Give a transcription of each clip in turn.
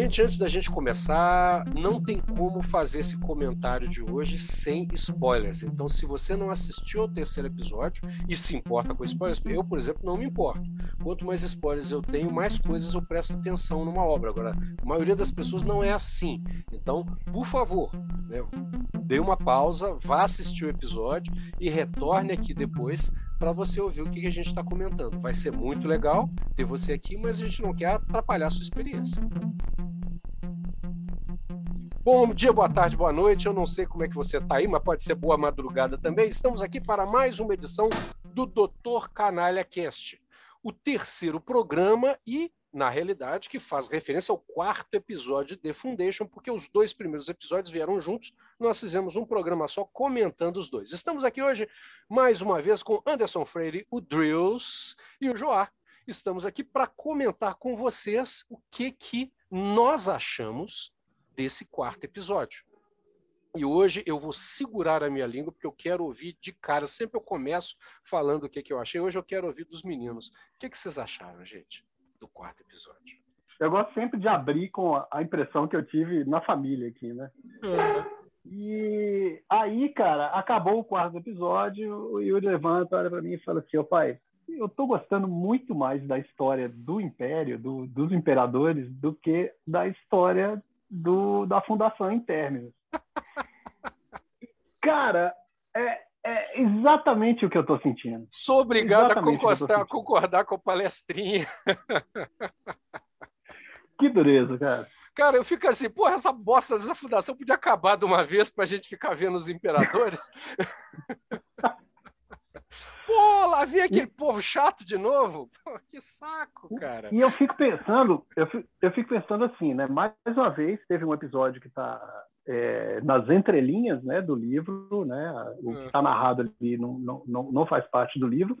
Gente, antes da gente começar, não tem como fazer esse comentário de hoje sem spoilers. Então, se você não assistiu ao terceiro episódio e se importa com spoilers, eu, por exemplo, não me importo. Quanto mais spoilers eu tenho, mais coisas eu presto atenção numa obra. Agora, a maioria das pessoas não é assim. Então, por favor, né, dê uma pausa, vá assistir o episódio e retorne aqui depois para você ouvir o que a gente está comentando. Vai ser muito legal ter você aqui, mas a gente não quer atrapalhar a sua experiência. Bom dia, boa tarde, boa noite. Eu não sei como é que você está aí, mas pode ser boa madrugada também. Estamos aqui para mais uma edição do Doutor Canalha Cast, o terceiro programa e na realidade, que faz referência ao quarto episódio de Foundation, porque os dois primeiros episódios vieram juntos. Nós fizemos um programa só comentando os dois. Estamos aqui hoje, mais uma vez, com Anderson Freire, o Drills e o Joá. Estamos aqui para comentar com vocês o que, que nós achamos desse quarto episódio. E hoje eu vou segurar a minha língua, porque eu quero ouvir de cara. Sempre eu começo falando o que, que eu achei. Hoje eu quero ouvir dos meninos. O que, que vocês acharam, gente? do quarto episódio. Eu gosto sempre de abrir com a impressão que eu tive na família aqui, né? Uhum. E aí, cara, acabou o quarto episódio, o Yuri levanta, olha para mim e fala assim, ô pai, eu tô gostando muito mais da história do Império, do, dos imperadores, do que da história do, da fundação em términos. cara, é, é exatamente o que eu estou sentindo. Sou obrigado a concordar, a concordar com a palestrinha. Que dureza, cara. Cara, eu fico assim, porra, essa bosta dessa fundação podia acabar de uma vez para a gente ficar vendo os imperadores. Pô, lá vem aquele e... povo chato de novo. Pô, que saco, cara. E eu fico pensando, eu fico, eu fico pensando assim, né? Mais uma vez, teve um episódio que está é, nas entrelinhas né, do livro, né, o que está hum. narrado ali não, não, não faz parte do livro,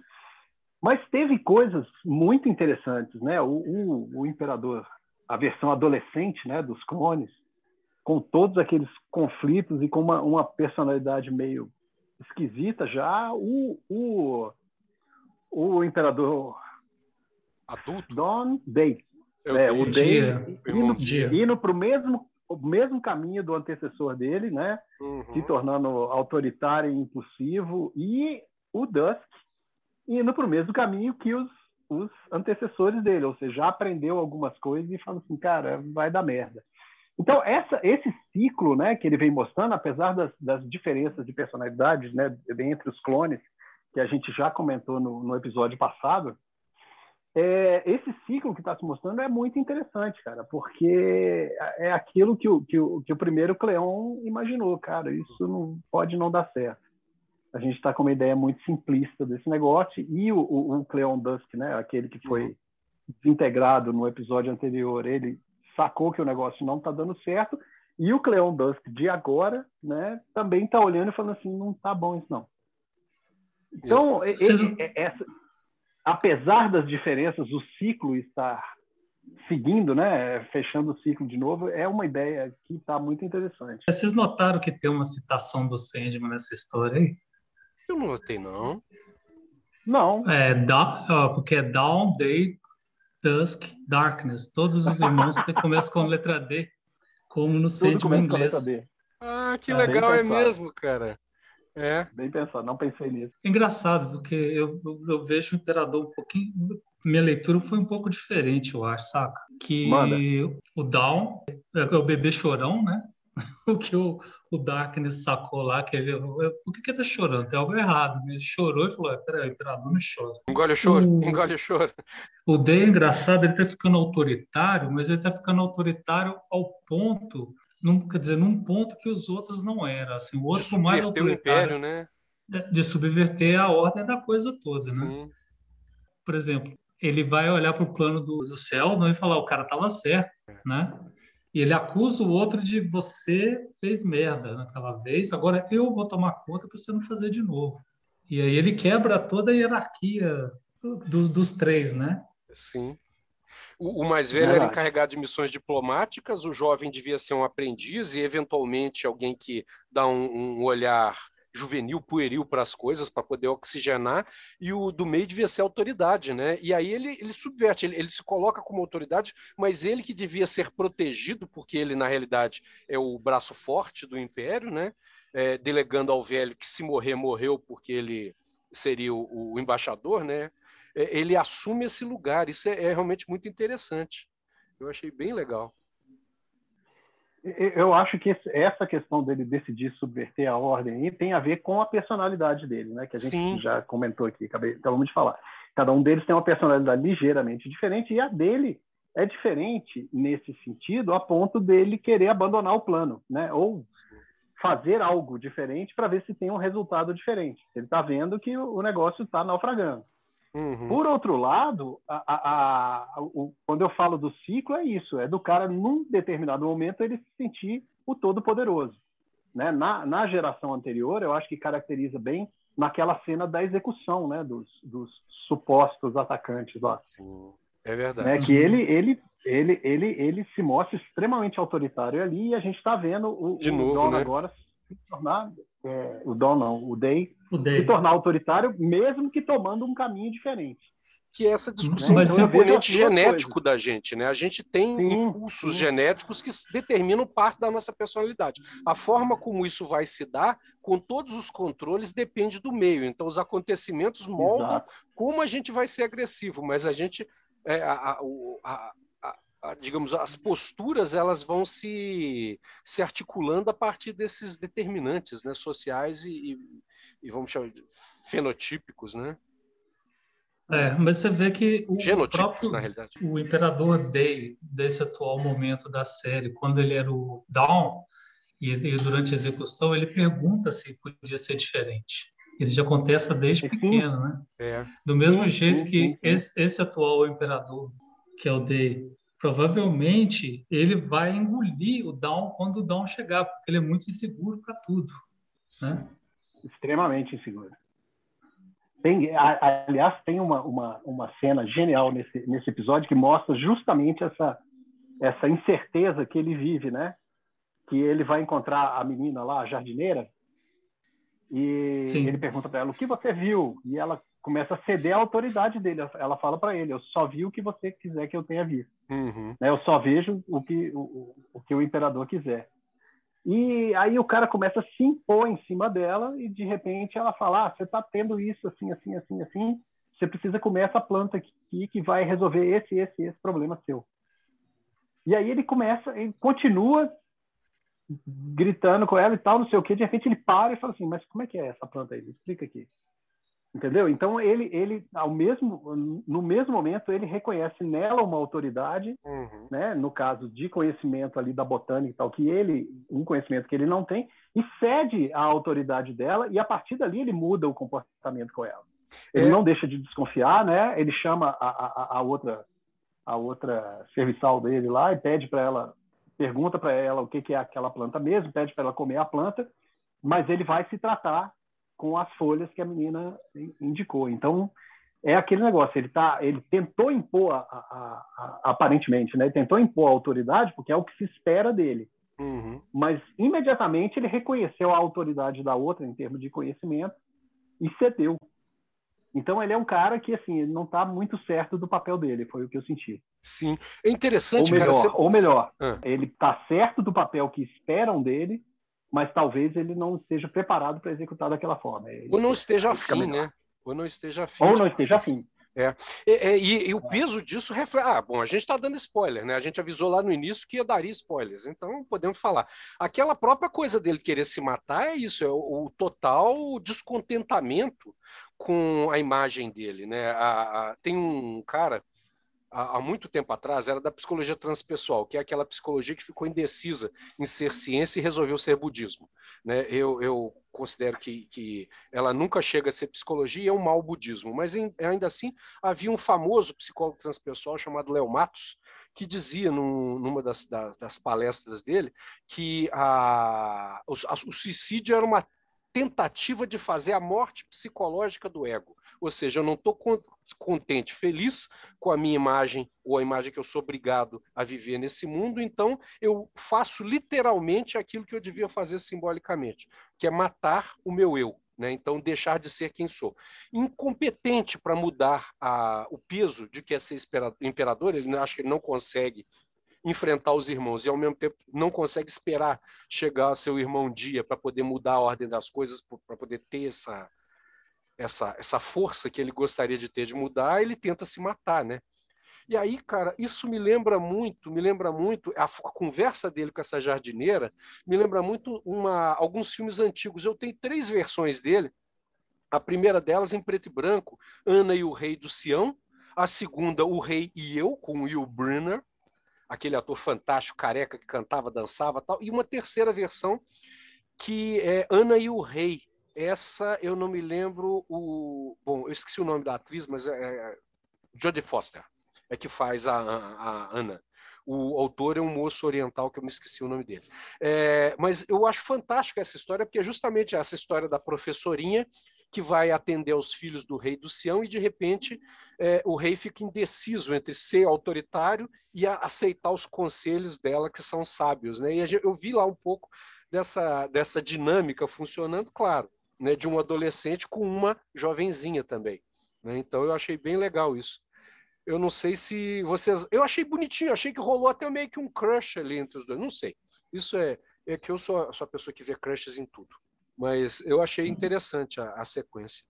mas teve coisas muito interessantes, né? O, o, o imperador, a versão adolescente, né, dos clones, com todos aqueles conflitos e com uma, uma personalidade meio esquisita já, o, o, o imperador adulto, Don Day, é, o Day indo, indo para o mesmo o mesmo caminho do antecessor dele, né? Uhum. Se tornando autoritário e impulsivo, e o Dusk indo para o mesmo caminho que os, os antecessores dele, ou seja, já aprendeu algumas coisas e fala assim, cara, vai dar merda. Então, essa, esse ciclo né, que ele vem mostrando, apesar das, das diferenças de personalidades né, entre os clones, que a gente já comentou no, no episódio passado, é, esse ciclo que está se mostrando é muito interessante, cara, porque é aquilo que o, que o, que o primeiro Cleon imaginou, cara, isso não pode não dar certo. A gente está com uma ideia muito simplista desse negócio e o, o, o Cleon Dusk, né, aquele que foi desintegrado no episódio anterior, ele sacou que o negócio não está dando certo e o Cleon Dusk de agora, né, também está olhando e falando assim, não está bom isso não. Então, ele, essa apesar das diferenças, o ciclo estar seguindo, né, fechando o ciclo de novo, é uma ideia que está muito interessante. Vocês notaram que tem uma citação do Sandman nessa história aí? Eu não notei, não. Não. É, da, porque é Dawn, Day, Dusk, Darkness. Todos os irmãos começam com letra D, como no Sandman inglês. Ah, que é, legal, é mesmo, cara. É. Bem pensado, não pensei nisso. É engraçado, porque eu, eu, eu, vejo o Imperador um pouquinho. Minha leitura foi um pouco diferente, eu acho, saca? Que Manda. o Down é o bebê chorão, né? o que o, o Darkness sacou lá, que ele. Por que, que ele tá chorando? Tem algo errado. Ele chorou e falou: peraí, o Imperador não chora. Engole o choro, o, engole o choro. O Day é engraçado, ele tá ficando autoritário, mas ele tá ficando autoritário ao ponto num, quer dizer, num ponto que os outros não eram. Assim, o outro de mais autoritário, império, né? de subverter a ordem da coisa toda, né? Sim. né? Por exemplo, ele vai olhar para o plano do, do céu e falar o cara estava certo, né? E ele acusa o outro de você fez merda naquela vez, agora eu vou tomar conta para você não fazer de novo. E aí ele quebra toda a hierarquia dos, dos três, né? Sim. O, o mais velho era encarregado de missões diplomáticas, o jovem devia ser um aprendiz e, eventualmente, alguém que dá um, um olhar juvenil, pueril para as coisas, para poder oxigenar, e o do meio devia ser autoridade, né? E aí ele, ele subverte, ele, ele se coloca como autoridade, mas ele que devia ser protegido, porque ele, na realidade, é o braço forte do império, né? É, delegando ao velho que se morrer, morreu, porque ele seria o, o embaixador, né? É, ele assume esse lugar. Isso é, é realmente muito interessante. Eu achei bem legal. Eu acho que essa questão dele decidir subverter a ordem tem a ver com a personalidade dele, né? Que a gente Sim. já comentou aqui, acabamos de falar. Cada um deles tem uma personalidade ligeiramente diferente e a dele é diferente nesse sentido, a ponto dele querer abandonar o plano, né? Ou fazer algo diferente para ver se tem um resultado diferente. Ele está vendo que o negócio está naufragando. Uhum. Por outro lado, a, a, a, o, quando eu falo do ciclo, é isso: é do cara, num determinado momento, ele se sentir o todo-poderoso. Né? Na, na geração anterior, eu acho que caracteriza bem naquela cena da execução né? dos, dos supostos atacantes lá. Sim, é verdade. Né? Que ele, ele, ele, ele, ele se mostra extremamente autoritário ali e a gente está vendo o, De novo, o né? agora se tornar é, o Don não, o Day, o Day, se tornar autoritário, mesmo que tomando um caminho diferente. Que é essa discussão Mas do componente genético coisas. da gente, né? A gente tem sim, impulsos sim. genéticos que determinam parte da nossa personalidade. A forma como isso vai se dar, com todos os controles, depende do meio. Então, os acontecimentos moldam Exato. como a gente vai ser agressivo, mas a gente é, a, a, digamos, as posturas elas vão se, se articulando a partir desses determinantes né, sociais e, e, vamos chamar de fenotípicos, né? É, mas você vê que o próprio na realidade. o imperador Day desse atual momento da série, quando ele era o Dawn e, e durante a execução, ele pergunta se podia ser diferente. Ele já contesta desde pequeno, né? É. Do mesmo jeito que esse, esse atual imperador, que é o Day, provavelmente ele vai engolir o Down quando o Down chegar, porque ele é muito inseguro para tudo. Né? Extremamente inseguro. Tem, aliás, tem uma, uma, uma cena genial nesse, nesse episódio que mostra justamente essa, essa incerteza que ele vive, né? Que ele vai encontrar a menina lá, a jardineira, e Sim. ele pergunta para ela o que você viu, e ela começa a ceder a autoridade dele. Ela fala para ele: eu só vi o que você quiser que eu tenha visto. Uhum. Né? Eu só vejo o que o, o que o imperador quiser. E aí o cara começa a se impor em cima dela e de repente ela fala: ah, você está tendo isso assim, assim, assim, assim. Você precisa comer essa planta aqui que vai resolver esse, esse, esse problema seu. E aí ele começa, ele continua gritando com ela e tal, não sei o que. De repente ele para e fala assim: mas como é que é essa planta aí? Me explica aqui. Entendeu? Então ele, ele ao mesmo, no mesmo momento ele reconhece nela uma autoridade, uhum. né? No caso de conhecimento ali da botânica e tal, que ele um conhecimento que ele não tem e cede a autoridade dela e a partir dali ele muda o comportamento com ela. Ele é. não deixa de desconfiar, né? Ele chama a, a, a outra a outra serviçal dele lá e pede para ela, pergunta para ela o que, que é aquela planta mesmo, pede para ela comer a planta, mas ele vai se tratar com as folhas que a menina indicou. Então, é aquele negócio, ele, tá, ele tentou impor, a, a, a, aparentemente, né? ele tentou impor a autoridade, porque é o que se espera dele. Uhum. Mas, imediatamente, ele reconheceu a autoridade da outra, em termos de conhecimento, e cedeu. Então, ele é um cara que, assim, não está muito certo do papel dele, foi o que eu senti. Sim. É interessante, ou melhor, cara. Você... Ou melhor, ah. ele está certo do papel que esperam dele, mas talvez ele não esteja preparado para executar daquela forma. Ele Ou não esteja afim, né? Ou não esteja afim. Ou não esteja afim. É. E, e, e, o peso disso reflete. Ah, bom, a gente está dando spoiler, né? A gente avisou lá no início que ia dar spoilers, então podemos falar. Aquela própria coisa dele querer se matar é isso, é o, o total descontentamento com a imagem dele, né? A, a, tem um cara há, muito tempo atrás era da psicologia transpessoal, que é aquela psicologia que ficou indecisa em ser ciência e resolveu ser budismo. Né? Eu, eu considero que, que ela nunca chega a ser psicologia é um mau budismo, mas em, ainda assim havia um famoso psicólogo transpessoal chamado Léo Matos, que dizia num, numa das, das, das, palestras dele que a, a, o suicídio era uma tentativa de fazer a morte psicológica do ego Ou seja, eu não estou contente, feliz com a minha imagem ou a imagem que eu sou obrigado a viver nesse mundo, então eu faço literalmente aquilo que eu devia fazer simbolicamente, que é matar o meu eu. Né? Então, deixar de ser quem sou. Incompetente para mudar a, o peso de que é ser imperador, ele acha que ele não consegue enfrentar os irmãos e, ao mesmo tempo, não consegue esperar chegar seu irmão dia para poder mudar a ordem das coisas, para poder ter essa, essa, essa força que ele gostaria de ter de mudar, ele tenta se matar, né? E aí, cara, isso me lembra muito, me lembra muito a, a, conversa dele com essa jardineira, me lembra muito uma, alguns filmes antigos. Eu tenho três versões dele. A primeira delas em preto e branco, Ana e o Rei do Sião. A segunda, O Rei e Eu, com Will Brenner, aquele ator fantástico, careca, que cantava, dançava tal. E uma terceira versão, que é Ana e o Rei. Essa eu não me lembro o. Bom, eu esqueci o nome da atriz, mas é, é Jodie Foster é que faz a, a, a Ana. O autor é um moço oriental que eu me esqueci o nome dele. É, mas eu acho fantástica essa história, porque é justamente essa história da professorinha que vai atender aos filhos do rei do Sião e, de repente, é, o rei fica indeciso entre ser autoritário e aceitar os conselhos dela, que são sábios. Né? E eu vi lá um pouco dessa, dessa dinâmica funcionando, claro, né, de um adolescente com uma jovenzinha também. Né? Então, eu achei bem legal isso. Eu não sei se vocês. Eu achei bonitinho, achei que rolou até meio que um crush ali entre os dois. Não sei. Isso é, é que eu sou, sou a pessoa que vê crushes em tudo. Mas eu achei uhum. interessante a, a sequência.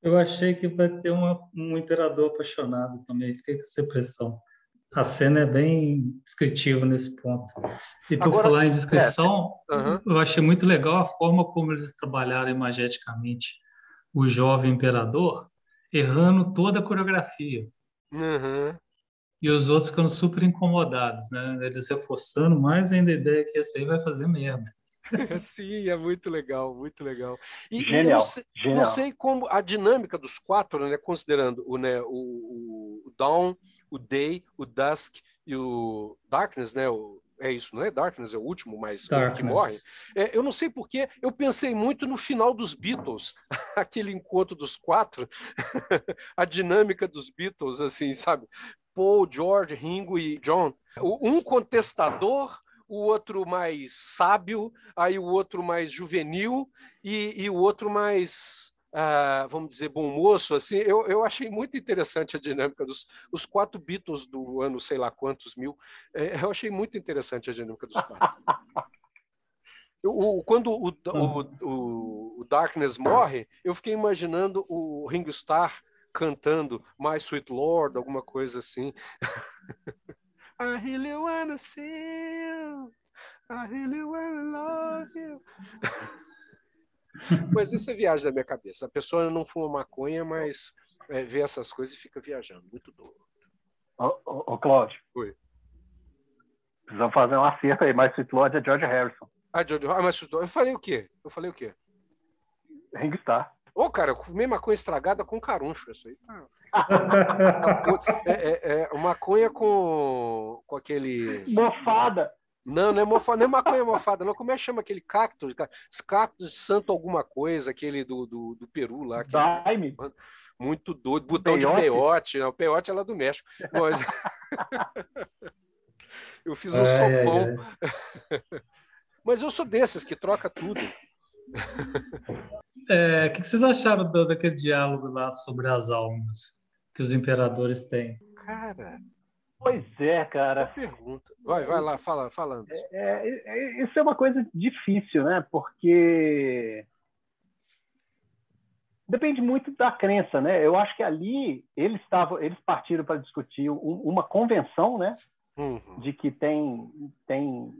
Eu achei que vai ter uma, um imperador apaixonado também. Fiquei com essa impressão. A cena é bem descritiva nesse ponto. E por Agora, falar em descrição, é, uhum. eu achei muito legal a forma como eles trabalharam imageticamente o jovem imperador, errando toda a coreografia. Uhum. E os outros ficando super incomodados, né? Eles reforçando mais ainda a ideia que esse aí vai fazer merda. Sim, é muito legal, muito legal. E, genial, não, sei, genial. não sei como a dinâmica dos quatro, né, considerando o, né, o, o Dawn, o Day, o Dusk e o Darkness, né, o, é isso, não é Darkness, é o último, mas que morre. É, eu não sei porquê, eu pensei muito no final dos Beatles, aquele encontro dos quatro, a dinâmica dos Beatles, assim, sabe? Paul, George, Ringo e John. Um contestador, o outro mais sábio, aí o outro mais juvenil e, e o outro mais ah, vamos dizer, bom moço, assim, eu, eu achei muito interessante a dinâmica dos os quatro Beatles do ano, sei lá quantos mil, é, eu achei muito interessante a dinâmica dos quatro. o, quando o, o, o, o, Darkness morre, eu fiquei imaginando o Ringo Starr cantando My Sweet Lord, alguma coisa assim. I really wanna see you. I really wanna love you. Mas isso é viagem da minha cabeça. A pessoa não fuma maconha, mas é, vê essas coisas e fica viajando. Muito doido. Ô, ô, ô Cláudio. Oi. Precisamos fazer um acerto aí. Mais Sweet Lord é George Harrison. Ah, George ah, mas Eu falei o quê? Eu falei o quê? Ringstar. Ô, oh, cara, eu comi maconha estragada com caruncho. Isso aí tá... é, é, é, maconha com, com aquele. Mofada. Não, não é, mofa, não é maconha mofada, não. Como é que chama aquele cactus? Cactus de santo alguma coisa, aquele do, do, do Peru lá. Daime. Muito doido. Botão peiote? de peiote. Não, né? o peiote é lá do México. Mas... eu fiz um é, sopão. É, é. Mas eu sou desses que troca tudo. É, o que vocês acharam do, daquele diálogo lá sobre as almas que os imperadores têm? Cara, Pois é, cara. pergunta. Vai, vai lá, fala, falando. É, é, é, isso é uma coisa difícil, né? Porque depende muito da crença, né? Eu acho que ali eles estavam, eles partiram para discutir um, uma convenção, né? Uhum. De que tem tem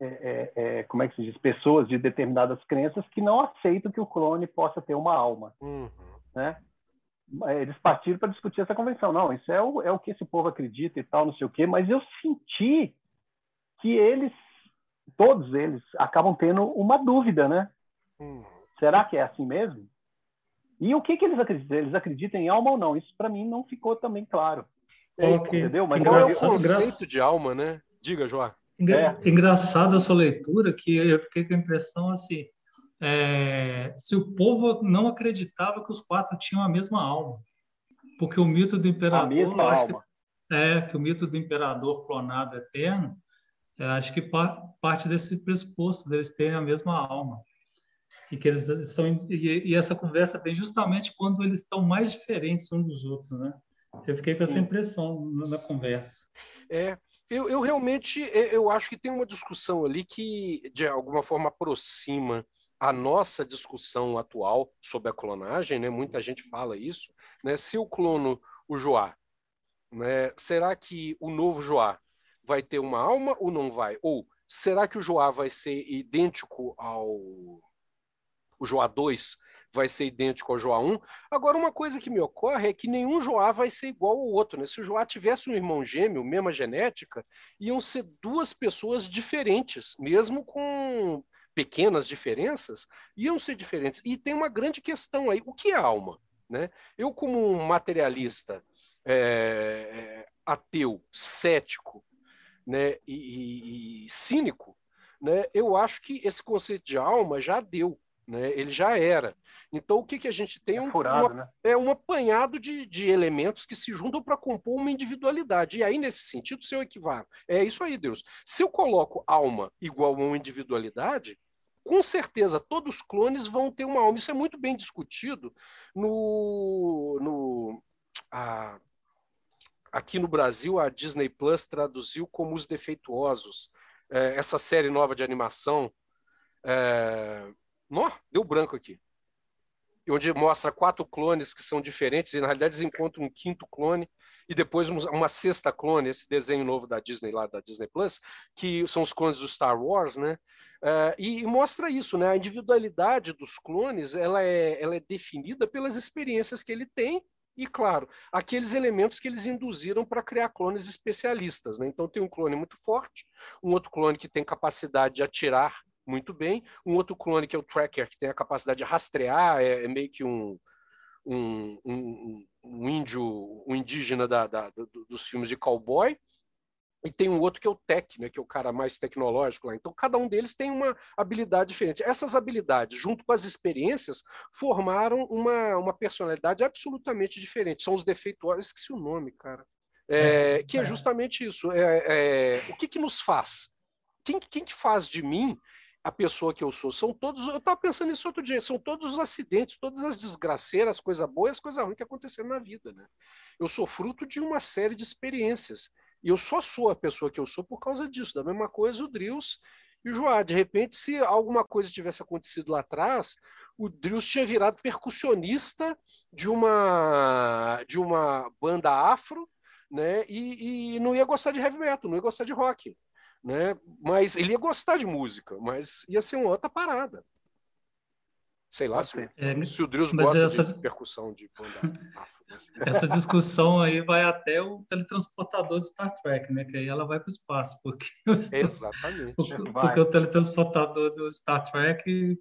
é, é, é, como é que se diz pessoas de determinadas crenças que não aceitam que o clone possa ter uma alma, uhum. né? Eles partiram para discutir essa convenção. Não, isso é o, é o que esse povo acredita e tal, não sei o quê, mas eu senti que eles, todos eles, acabam tendo uma dúvida, né? Hum. Será que é assim mesmo? E o que, que eles acreditam? Eles acreditam em alma ou não? Isso para mim não ficou também claro. É, entendeu? Mas é o conceito de alma, né? Diga, João. Engra... É. Engraçada a sua leitura, que eu fiquei com a impressão assim, é, se o povo não acreditava que os quatro tinham a mesma alma. Porque o mito do imperador. A mesma alma. Que, é, que o mito do imperador clonado eterno, eu acho que parte desse pressuposto deles terem a mesma alma. E que eles são. E, e essa conversa vem justamente quando eles estão mais diferentes uns dos outros, né? Eu fiquei com essa impressão na conversa. É, eu, eu, realmente eu acho que tem uma discussão ali que de alguma forma aproxima a nossa discussão atual sobre a clonagem, né? Muita gente fala isso, né? Se eu clono o Joá, né? Será que o novo Joá vai ter uma alma ou não vai? Ou será que o Joá vai ser idêntico ao o Joá 2 vai ser idêntico ao Joá 1. Agora, uma coisa que me ocorre é que nenhum Joá vai ser igual ao outro. Né? Se o Joá tivesse um irmão gêmeo, mesma genética, iam ser duas pessoas diferentes, mesmo com pequenas diferenças, iam ser diferentes. E tem uma grande questão aí: o que é alma? Né? Eu, como um materialista é, ateu, cético né, e, e, e cínico, né, eu acho que esse conceito de alma já deu. Né? Ele já era. Então, o que, que a gente tem? É um, furado, uma, né? é um apanhado de, de elementos que se juntam para compor uma individualidade. E aí, nesse sentido, se eu equivalo, é isso aí, Deus. Se eu coloco alma igual a uma individualidade, com certeza todos os clones vão ter uma alma. Isso é muito bem discutido no. no a, aqui no Brasil, a Disney Plus traduziu como Os Defeituosos, é, essa série nova de animação. É, Nó, deu branco aqui. Onde mostra quatro clones que são diferentes, e na realidade eles encontram um quinto clone, e depois uma sexta clone, esse desenho novo da Disney, lá da Disney Plus, que são os clones do Star Wars, né? Uh, e, e, mostra isso, né? A individualidade dos clones ela é, ela é definida pelas experiências que ele tem e, claro, aqueles elementos que eles induziram para criar clones especialistas. Né? Então, tem um clone muito forte, um outro clone que tem capacidade de atirar muito bem. Um outro clone, que é o Tracker, que tem a capacidade de rastrear, é, é meio que um, um, um, um, índio, um indígena da, da, dos filmes de cowboy. E tem um outro que é o Tech, né, que é o cara mais tecnológico lá. Então, cada um deles tem uma habilidade diferente. Essas habilidades, junto com as experiências, formaram uma, uma personalidade absolutamente diferente. São os defeituosos. Esqueci o nome, cara. É, é, que é, é. justamente isso. É, é, o que, que nos faz? Quem, quem que faz de mim a pessoa que eu sou. São todos, eu estava pensando nisso outro dia, são todos os acidentes, todas as desgraceiras, coisa boa e as coisas ruins que aconteceram na vida. Né? Eu sou fruto de uma série de experiências. E eu só sou a pessoa que eu sou por causa disso. Da mesma coisa o Drills e o Joá. De repente, se alguma coisa tivesse acontecido lá atrás, o Drills tinha virado percussionista de uma, de uma banda afro, né? E, e não ia gostar de heavy metal, não ia gostar de rock né? Mas ele ia gostar de música, mas ia ser uma outra parada. Sei lá se, é, se o Drius gosta essa... de percussão de banda Essa discussão aí vai até o teletransportador de Star Trek, né? Que aí ela vai para o espaço, porque exatamente porque, porque o teletransportador do Star Trek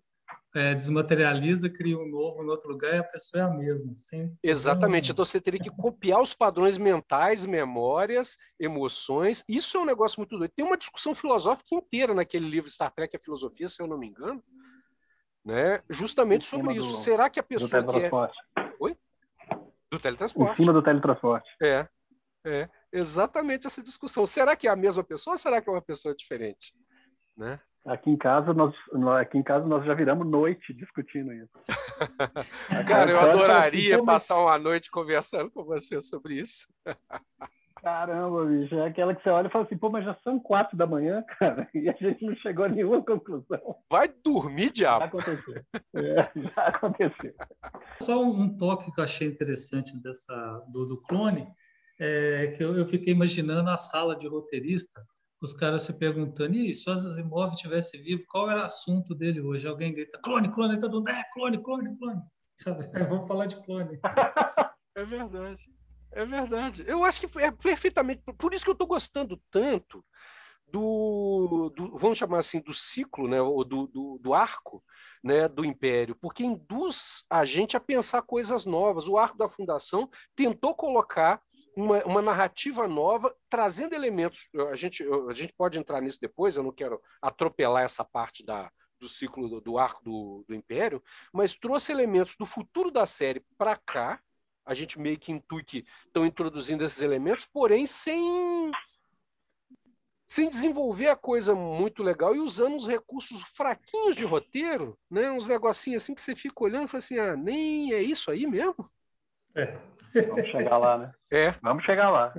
é, desmaterializa, cria um novo em outro lugar e a pessoa é a mesma. Sim. Exatamente. Então você teria que copiar os padrões mentais, memórias, emoções. Isso é um negócio muito doido. Tem uma discussão filosófica inteira naquele livro Star Trek, a filosofia, se eu não me engano, né? justamente sobre isso. Do, Será que a pessoa que é... Oi? Do teletransporte. Em cima do teletransporte. É, é. Exatamente essa discussão. Será que é a mesma pessoa ou será que é uma pessoa diferente? Né? Aqui em casa nós, aqui em casa nós já viramos noite discutindo isso. Cara, eu adoraria assim, passar uma noite conversando com você sobre isso. Caramba, bicho, é aquela que você olha e fala assim, pô, mas já são quatro da manhã, cara, e a gente não chegou a nenhuma conclusão. Vai dormir, diabo. Já aconteceu. É, já aconteceu. Só um toque que eu achei interessante dessa do, do clone, é que eu, eu fiquei imaginando a sala de roteirista os caras se perguntando, e se o Asimov tivesse vivo, qual era o assunto dele hoje? Alguém grita, clone, clone, todo mundo, é, clone, clone, clone. Sabe? É, vamos falar de clone. É verdade. É verdade. Eu acho que é perfeitamente. Por isso que eu estou gostando tanto do, do, vamos chamar assim, do ciclo, né, ou do, do, do, arco né, do Império, porque induz a gente a pensar coisas novas. O arco da Fundação tentou colocar uma, uma, narrativa nova, trazendo elementos. A gente, a gente pode entrar nisso depois, eu não quero atropelar essa parte da, do ciclo do, do arco do, do Império, mas trouxe elementos do futuro da série para cá. A gente meio que intui que estão introduzindo esses elementos, porém sem sem desenvolver a coisa muito legal e usando os recursos fraquinhos de roteiro, né? Uns negocinhos assim que você fica olhando e fala assim, ah, nem é isso aí mesmo? É. Vamos chegar lá, né? É. Vamos chegar lá.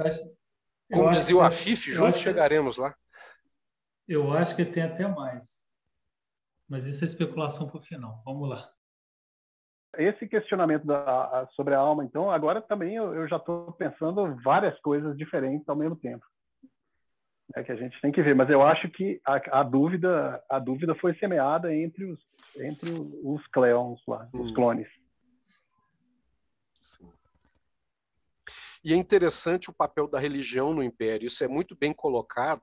Como dizia o Afif, juntos chegaremos lá. Eu acho que tem até mais. Mas isso é especulação para o final. Vamos lá. Esse questionamento da, sobre a alma, então, agora também eu, eu já estou pensando várias coisas diferentes ao mesmo tempo é que a gente tem que ver. Mas eu acho que a, a dúvida a dúvida foi semeada entre os entre os cleons lá, hum. os clones. Sim. E é interessante o papel da religião no Império. Isso é muito bem colocado.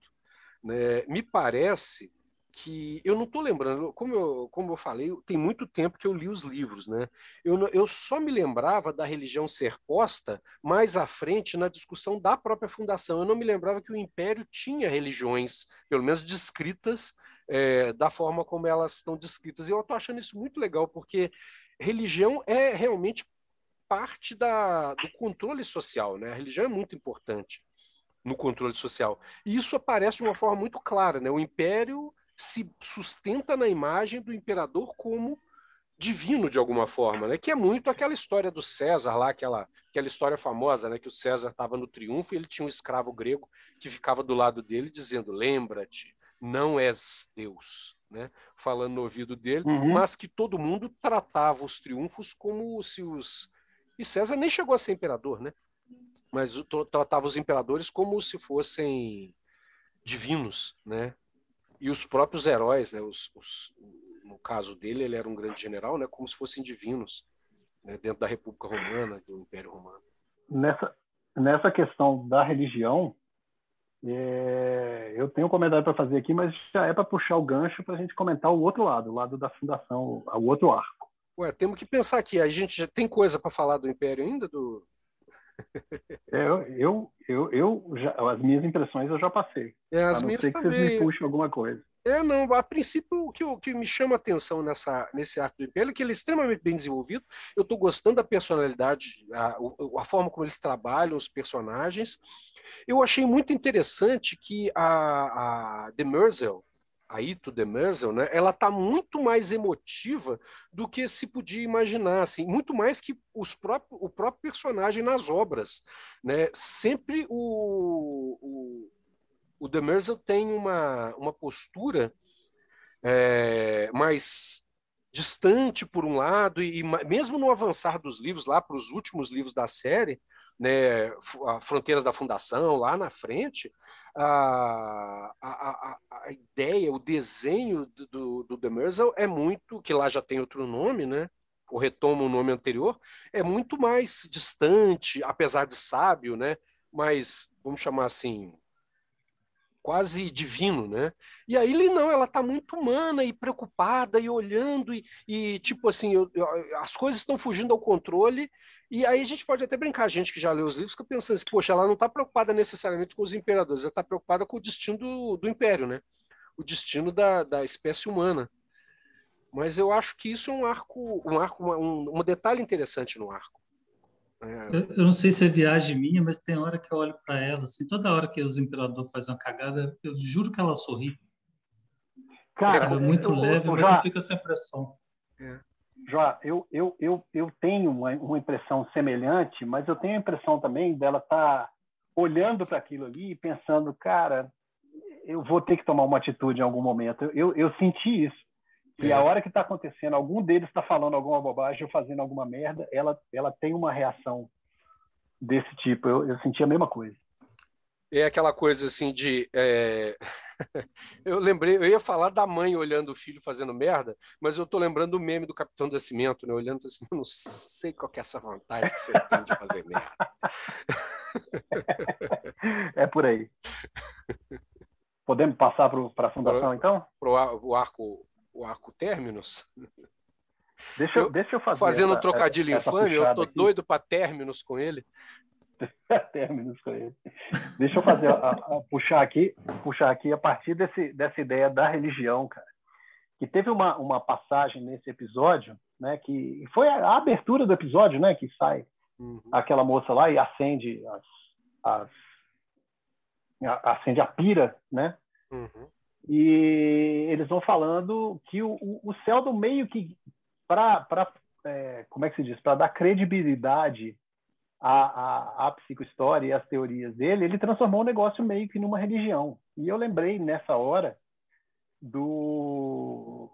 Né? Me parece que eu não estou lembrando, como eu, como eu falei, tem muito tempo que eu li os livros, né? Eu, eu só me lembrava da religião ser posta mais à frente na discussão da própria fundação. Eu não me lembrava que o Império tinha religiões, pelo menos descritas é, da forma como elas estão descritas. E eu estou achando isso muito legal, porque religião é realmente parte da, do controle social, né? A religião é muito importante no controle social. E isso aparece de uma forma muito clara, né? O Império se sustenta na imagem do imperador como divino de alguma forma, né? Que é muito aquela história do César lá, aquela aquela história famosa, né? Que o César estava no triunfo e ele tinha um escravo grego que ficava do lado dele dizendo: "Lembra-te, não és Deus", né? Falando no ouvido dele, uhum. mas que todo mundo tratava os triunfos como se os e César nem chegou a ser imperador, né? Mas tratava os imperadores como se fossem divinos, né? e os próprios heróis, né, os, os, no caso dele, ele era um grande general, né, como se fossem divinos, né, dentro da República Romana, do Império Romano. Nessa, nessa questão da religião, é, eu tenho um comentário para fazer aqui, mas já é para puxar o gancho para a gente comentar o outro lado, o lado da fundação, o outro arco. Ué, temos que pensar aqui. A gente já tem coisa para falar do Império ainda, do, é, eu, eu, eu, já, as minhas impressões eu já passei. É, as minhas que também. vocês me puxem alguma coisa. É, não, a princípio o que, o que me chama atenção nessa, nesse arco do Império é que ele é extremamente bem desenvolvido. Eu estou gostando da personalidade, a, a, forma como eles trabalham os personagens. Eu achei muito interessante que a, a The Merzel, a Ito Demerzel, né, ela está muito mais emotiva do que se podia imaginar, assim, muito mais que os próprios, o próprio personagem nas obras. Né? Sempre o, o, o Demerzel tem uma, uma postura é, mais distante por um lado, e, e mesmo no avançar dos livros, lá para os últimos livros da série, né, Fronteiras da Fundação, lá na frente, a, a, a, ideia, o desenho do, do, Demerzel é muito, que lá já tem outro nome, né? ou retoma o nome anterior, é muito mais distante, apesar de sábio, né? mas, vamos chamar assim, quase divino, né? E aí ele não, ela está muito humana e preocupada e olhando e, e tipo assim, eu, eu, as coisas estão fugindo ao controle e aí a gente pode até brincar, a gente que já leu os livros, fica pensando assim, poxa, ela não está preocupada necessariamente com os imperadores, ela está preocupada com o destino do, do império, né? O destino da, da espécie humana. Mas eu acho que isso é um arco, um arco, um, um detalhe interessante no arco. É. Eu, eu, não sei se é viagem minha, mas tem hora que eu olho para ela, assim, toda hora que os imperadores fazem uma cagada, eu juro que ela sorri. Cara, é muito eu, leve, eu, mas já... eu fico sem pressão. É. Joá, eu, eu, eu, eu tenho uma, uma impressão semelhante, mas eu tenho a impressão também dela estar tá olhando para aquilo ali e pensando, cara, eu vou ter que tomar uma atitude em algum momento. Eu, eu senti isso. E é. a hora que está acontecendo, algum deles está falando alguma bobagem ou fazendo alguma merda, ela, ela tem uma reação desse tipo. Eu, eu senti a mesma coisa é aquela coisa assim de. É... eu lembrei, eu ia falar da mãe olhando o filho fazendo merda, mas eu tô lembrando do meme do Capitão Nascimento, né? Olhando assim, eu não sei qual é essa vontade que você tem de fazer merda. é por aí. Podemos passar para a fundação, então? Para o arco, o arco términos? Deixa eu, deixa eu fazer. Fazendo essa, um trocadilho infame, eu tô aqui. doido para términos com ele. términos com ele. Deixa eu fazer, a, a, puxar aqui, puxar aqui a partir desse, dessa ideia da religião, cara. que teve uma, uma passagem nesse episódio, né, que foi a, a abertura do episódio, né, que sai uhum. aquela moça lá e acende as, as a, acende a pira, né? Uhum. E eles vão falando que o, o, Sheldon meio que para é, como é que se diz para dar credibilidade à, à, à psicohistória e às teorias dele, ele transformou o negócio meio que numa religião. E eu lembrei nessa hora do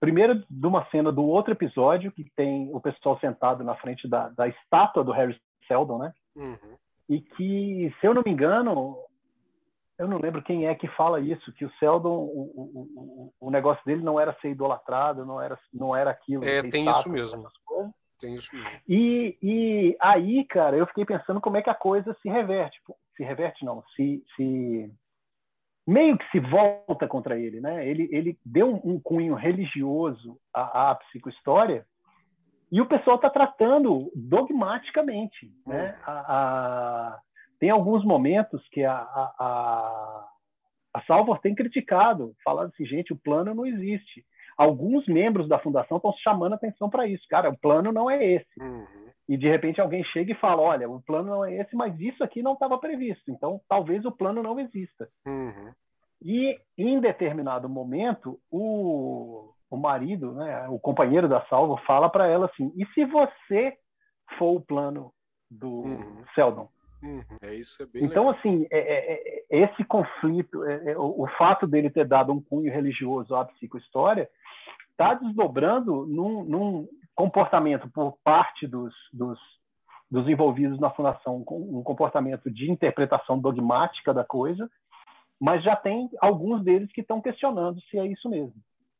primeiro de uma cena do outro episódio que tem o pessoal sentado na frente da, da estátua do Harry Seldon, né? Uhum. E que, se eu não me engano, eu não lembro quem é que fala isso, que o Seldon, o, o, o, negócio dele não era ser idolatrado, não era, não era aquilo. É, tem isso mesmo. Tem isso mesmo. E, e aí, cara, eu fiquei pensando como é que a coisa se reverte. Se reverte, não, se, se meio que se volta contra ele, né? Ele, ele deu um, um cunho religioso à, à psicohistória e o pessoal está tratando dogmaticamente, né? A, a, tem alguns momentos que a, a, a Salvor tem criticado, falando assim, gente, o plano não existe. Alguns membros da fundação estão chamando atenção para isso. Cara, o plano não é esse. Uhum. E de repente alguém chega e fala, olha, o plano não é esse, mas isso aqui não estava previsto. Então, talvez o plano não exista. Uhum. E, em determinado momento, o, o marido, né, o companheiro da Salvo, fala para ela assim: e se você for o plano do uhum. Seldon? Uhum. É isso, é bem então, legal. assim, é, é, é, esse conflito, é, é, o, o, fato dele ter dado um cunho religioso à psicohistória, está desdobrando num, num, comportamento por parte dos, dos, dos envolvidos na fundação, um comportamento de interpretação dogmática da coisa, mas já tem alguns deles que estão questionando se é isso mesmo.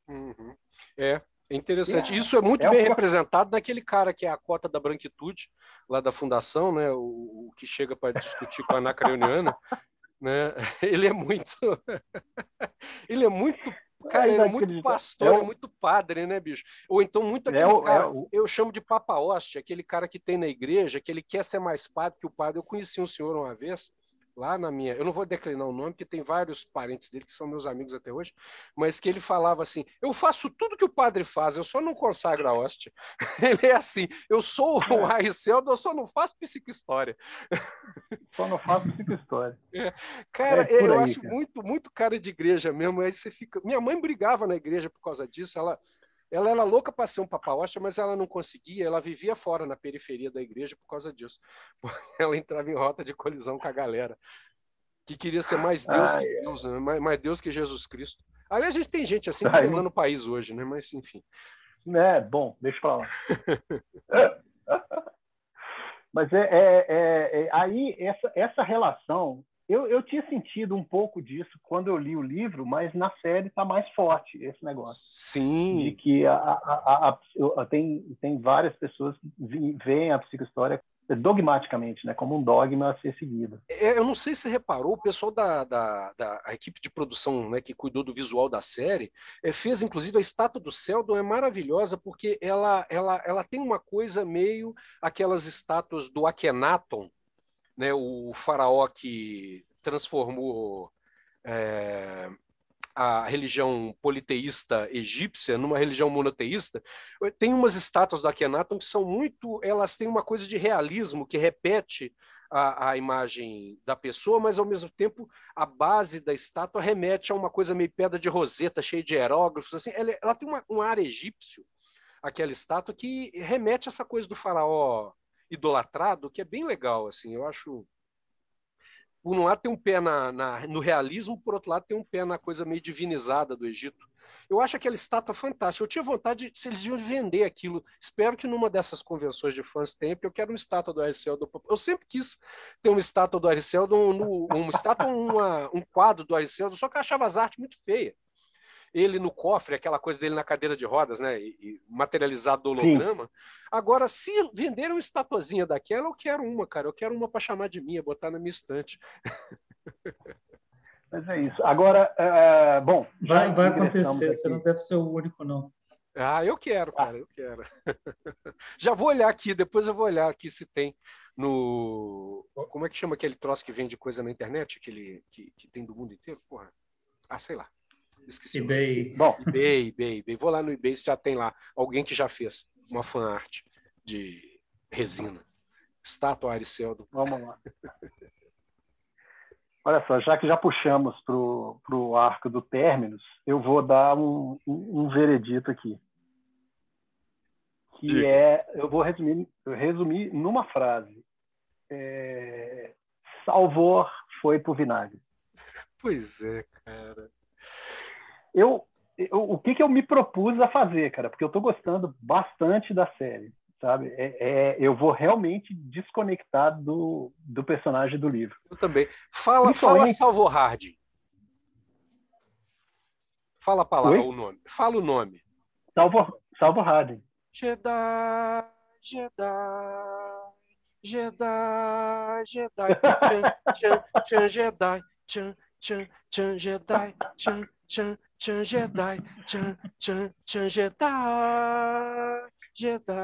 Uhum. É, é interessante. É, Isso é muito é bem representado naquele cara que é a cota da branquitude, lá da fundação, né? o, o que chega para discutir com a anacreoniana. né? Ele é muito. ele é muito. Cara, ele é muito pastor, é, é, muito padre, né, bicho? Ou então muito é aquele cara, eu chamo de papa hoste, aquele cara que tem na igreja, que ele quer ser mais padre que o padre. Eu conheci um senhor uma vez, lá na minha. Eu não vou declinar o nome, porque tem vários parentes dele que são meus amigos até hoje, mas que ele falava assim: eu faço tudo que o padre faz, eu só não consagro a hóstia. Ele é assim: eu sou o é. Ariceldo, eu só não faço psicohistória. Só não faço psicohistória. É. Cara, é eu aí, acho cara. muito, muito cara de igreja mesmo. Aí você fica. Minha mãe brigava na igreja por causa disso. Ela ela era louca para ser um papaosta, mas ela não conseguia, ela vivia fora, na periferia da igreja, por causa disso. Ela entrava em rota de colisão com a galera, que queria ser mais Deus que Deus, né? mais, mais, Deus que Jesus Cristo. Aliás, a gente tem gente assim governando o país hoje, né? Mas, enfim. É, bom, deixa para lá. mas é, é, é, é, aí, essa, essa relação eu, eu tinha sentido um pouco disso quando eu li o livro, mas na série está mais forte esse negócio. Sim. De que a, a, a, tem, tem várias pessoas que veem a psicohistória dogmaticamente, né, como um dogma a ser seguido. É, eu não sei se você reparou, o pessoal da, da, da equipe de produção né, que cuidou do visual da série é, fez, inclusive, a estátua do Seldon é maravilhosa porque ela, ela, ela tem uma coisa meio aquelas estátuas do Akhenaton, né, o faraó que transformou é, a religião politeísta egípcia numa religião monoteísta, tem umas estátuas do Akhenaton que são muito, elas têm uma coisa de realismo que repete a, a, imagem da pessoa, mas ao mesmo tempo a base da estátua remete a uma coisa meio pedra de roseta, cheia de hieróglifos, assim, ela, ela tem uma, um ar egípcio, aquela estátua que remete a essa coisa do faraó idolatrado, que é bem legal, assim, eu acho. Por um lado tem um pé na, na, no realismo, por outro lado tem um pé na coisa meio divinizada do Egito. Eu acho aquela estátua fantástica. Eu tinha vontade de, se eles iam vender aquilo. Espero que numa dessas convenções de fãs tenha, porque eu quero uma estátua do Ariceldo. Eu sempre quis ter uma estátua do Ariceldo, um, uma estátua, uma, um quadro do Ariceldo, só que eu achava as artes muito feias ele no cofre, aquela coisa dele na cadeira de rodas, né? E, e materializado do holograma. Sim. Agora, se venderam uma estatuazinha daquela, eu quero uma, cara. Eu quero uma para chamar de minha, botar na minha estante. Mas é isso. Agora, uh, bom. Vai, vai acontecer, você não deve ser o único, não. Ah, eu quero, cara, eu quero. Já vou olhar aqui, depois eu vou olhar aqui se tem no. Como é que chama aquele troço que vende coisa na internet, aquele que, que tem do mundo inteiro? Porra. Ah, sei lá. Esqueci eBay. Bom, eBay, eBay, eBay. Vou lá no eBay se já tem lá alguém que já fez uma fan art de resina. Estátua Ariceldo. Vamos lá. Olha só, já que já puxamos para o arco do términos, eu vou dar um, um, um veredito aqui. Que Diga. é, eu vou resumir, resumir numa frase. É, Salvor foi pro vinagre. Pois é, cara. Eu, eu, o que, que eu me propus a fazer, cara? Porque eu estou gostando bastante da série sabe? É, é, eu vou realmente desconectar do, do personagem do livro. Eu também. Fala, fala Salvo Hard. Fala a palavra, Oi? o nome. Fala o nome. Salvo, Salvo Hard. Jedi, Jedi, Jedi, Jedi, Chan, Chan, Jedi, Chan, 承承谢带，承承承谢带，谢带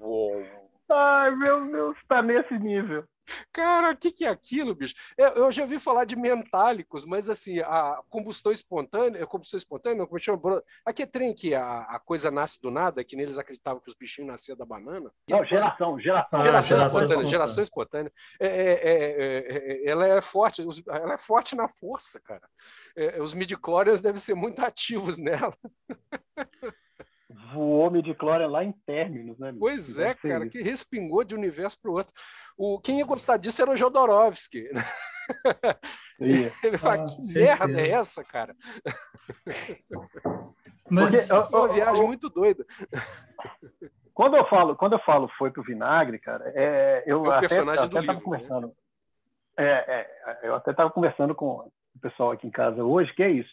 我。Ai, meu Deus, tá nesse nível. Cara, o que, que é aquilo, bicho? Eu, eu, já ouvi falar de mentálicos, mas assim, a combustão espontânea, a combustão espontânea, como chama? Aqui é trem que a, a, coisa nasce do nada, que neles acreditavam que os bichinhos nasciam da banana. Não, geração, geração. Geração, ah, geração espontânea. Geração espontânea. É, é, é, ela é forte, ela é forte na força, cara. os midi-chlorians devem ser muito ativos nela. voou midi-chlorian lá em términos, né? Pois é, cara, que respingou de um universo para o outro. O, quem ia gostar disso era o Jodorowsky. Ele fala, ah, que certeza. merda é essa, cara? Mas é uma viagem muito doida. Quando eu falo, quando eu falo foi pro vinagre, cara, é, eu é até, até livro, tava né? conversando. Né? É, é, eu até estava conversando com o pessoal aqui em casa hoje, que é isso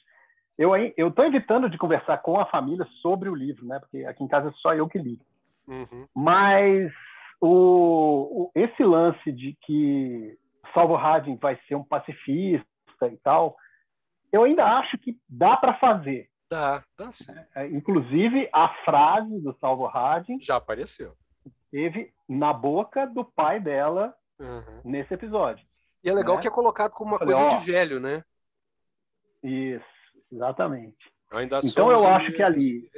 eu estou evitando de conversar com a família sobre o livro, né? Porque aqui em casa é só eu que li. Uhum. Mas o, o, esse lance de que Salvo Harding vai ser um pacifista e tal, eu ainda acho que dá para fazer. Dá, dá sim. É, inclusive a frase do Salvo Harding já apareceu. Teve na boca do pai dela uhum. nesse episódio. E é legal né? que é colocado como uma Falei, coisa ó, de velho, né? Isso. Exatamente. Ainda então eu acho que ali.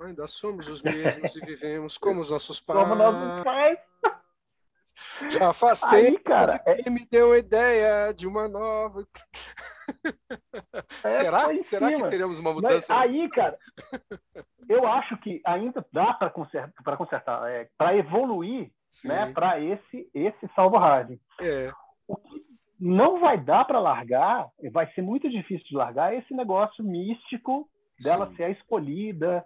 Ainda somos os mesmos e vivemos como os nossos pais. Como nossos pais. Já faz Aí, tempo cara, que é... me deu ideia de uma nova. É, Será? Será que teremos uma mudança? Mas aí, cara, eu acho que ainda dá para consertar, para consertar, é, para evoluir, né, para esse esse salvo hard. É. O que não vai dar para largar, vai ser muito difícil de largar esse negócio místico dela Sim. ser a escolhida.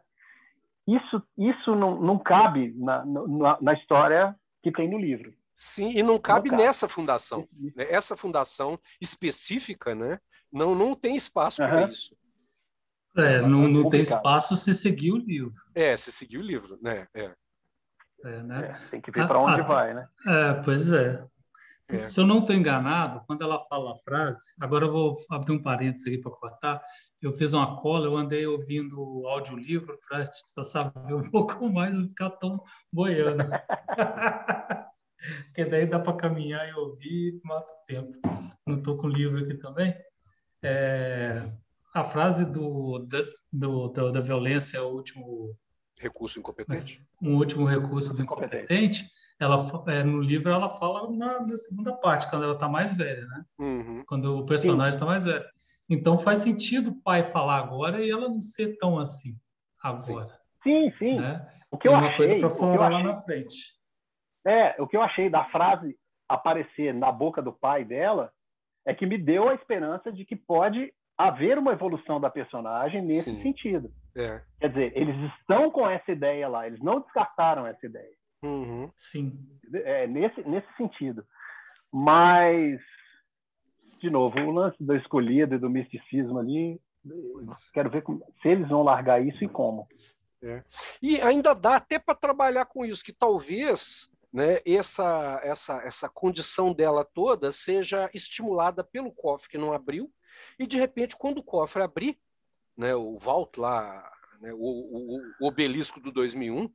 Isso, isso não, não cabe na, na, na, história que tem no livro. Sim, e não cabe, não cabe. nessa fundação. Né? Essa fundação específica, né? Não, não tem espaço uhum. para isso. É, não, não tem espaço se seguir o livro. É, se seguir o livro, né? É. É, né? É, tem que ver para onde ah, vai, né? É, pois é. É. Se eu não estou enganado, quando ela fala a frase, agora eu vou abrir um parênteses aqui para cortar. Eu fiz uma cola, eu andei ouvindo o audiolivro para saber um pouco mais e ficar tão boiando. Porque daí dá para caminhar e ouvir e mata o tempo. Não estou com o livro aqui também. É, a frase do, do, do, da violência é o último recurso incompetente. Um último recurso do incompetente ela é, no livro ela fala na, na, segunda parte, quando ela está mais velha, né? Uhum. Quando o personagem está mais velho. Então faz sentido o pai falar agora e ela não ser tão assim agora. Sim, sim. Né? O que eu uma achei, coisa para falar lá na frente. É, o que eu achei da frase aparecer na boca do pai dela é que me deu a esperança de que pode haver uma evolução da personagem nesse sim. sentido. É. Quer dizer, eles estão com essa ideia lá, eles não descartaram essa ideia. Uhum. Sim. É, nesse, nesse sentido. Mas, de novo, o lance do escolhido e do misticismo ali, quero ver como, se eles vão largar isso e como. É. E ainda dá até para trabalhar com isso, que talvez né, essa, essa, essa condição dela toda seja estimulada pelo cofre que não abriu, e de repente, quando o cofre abrir, né, o Vault lá, né, o, o, o obelisco do 2001,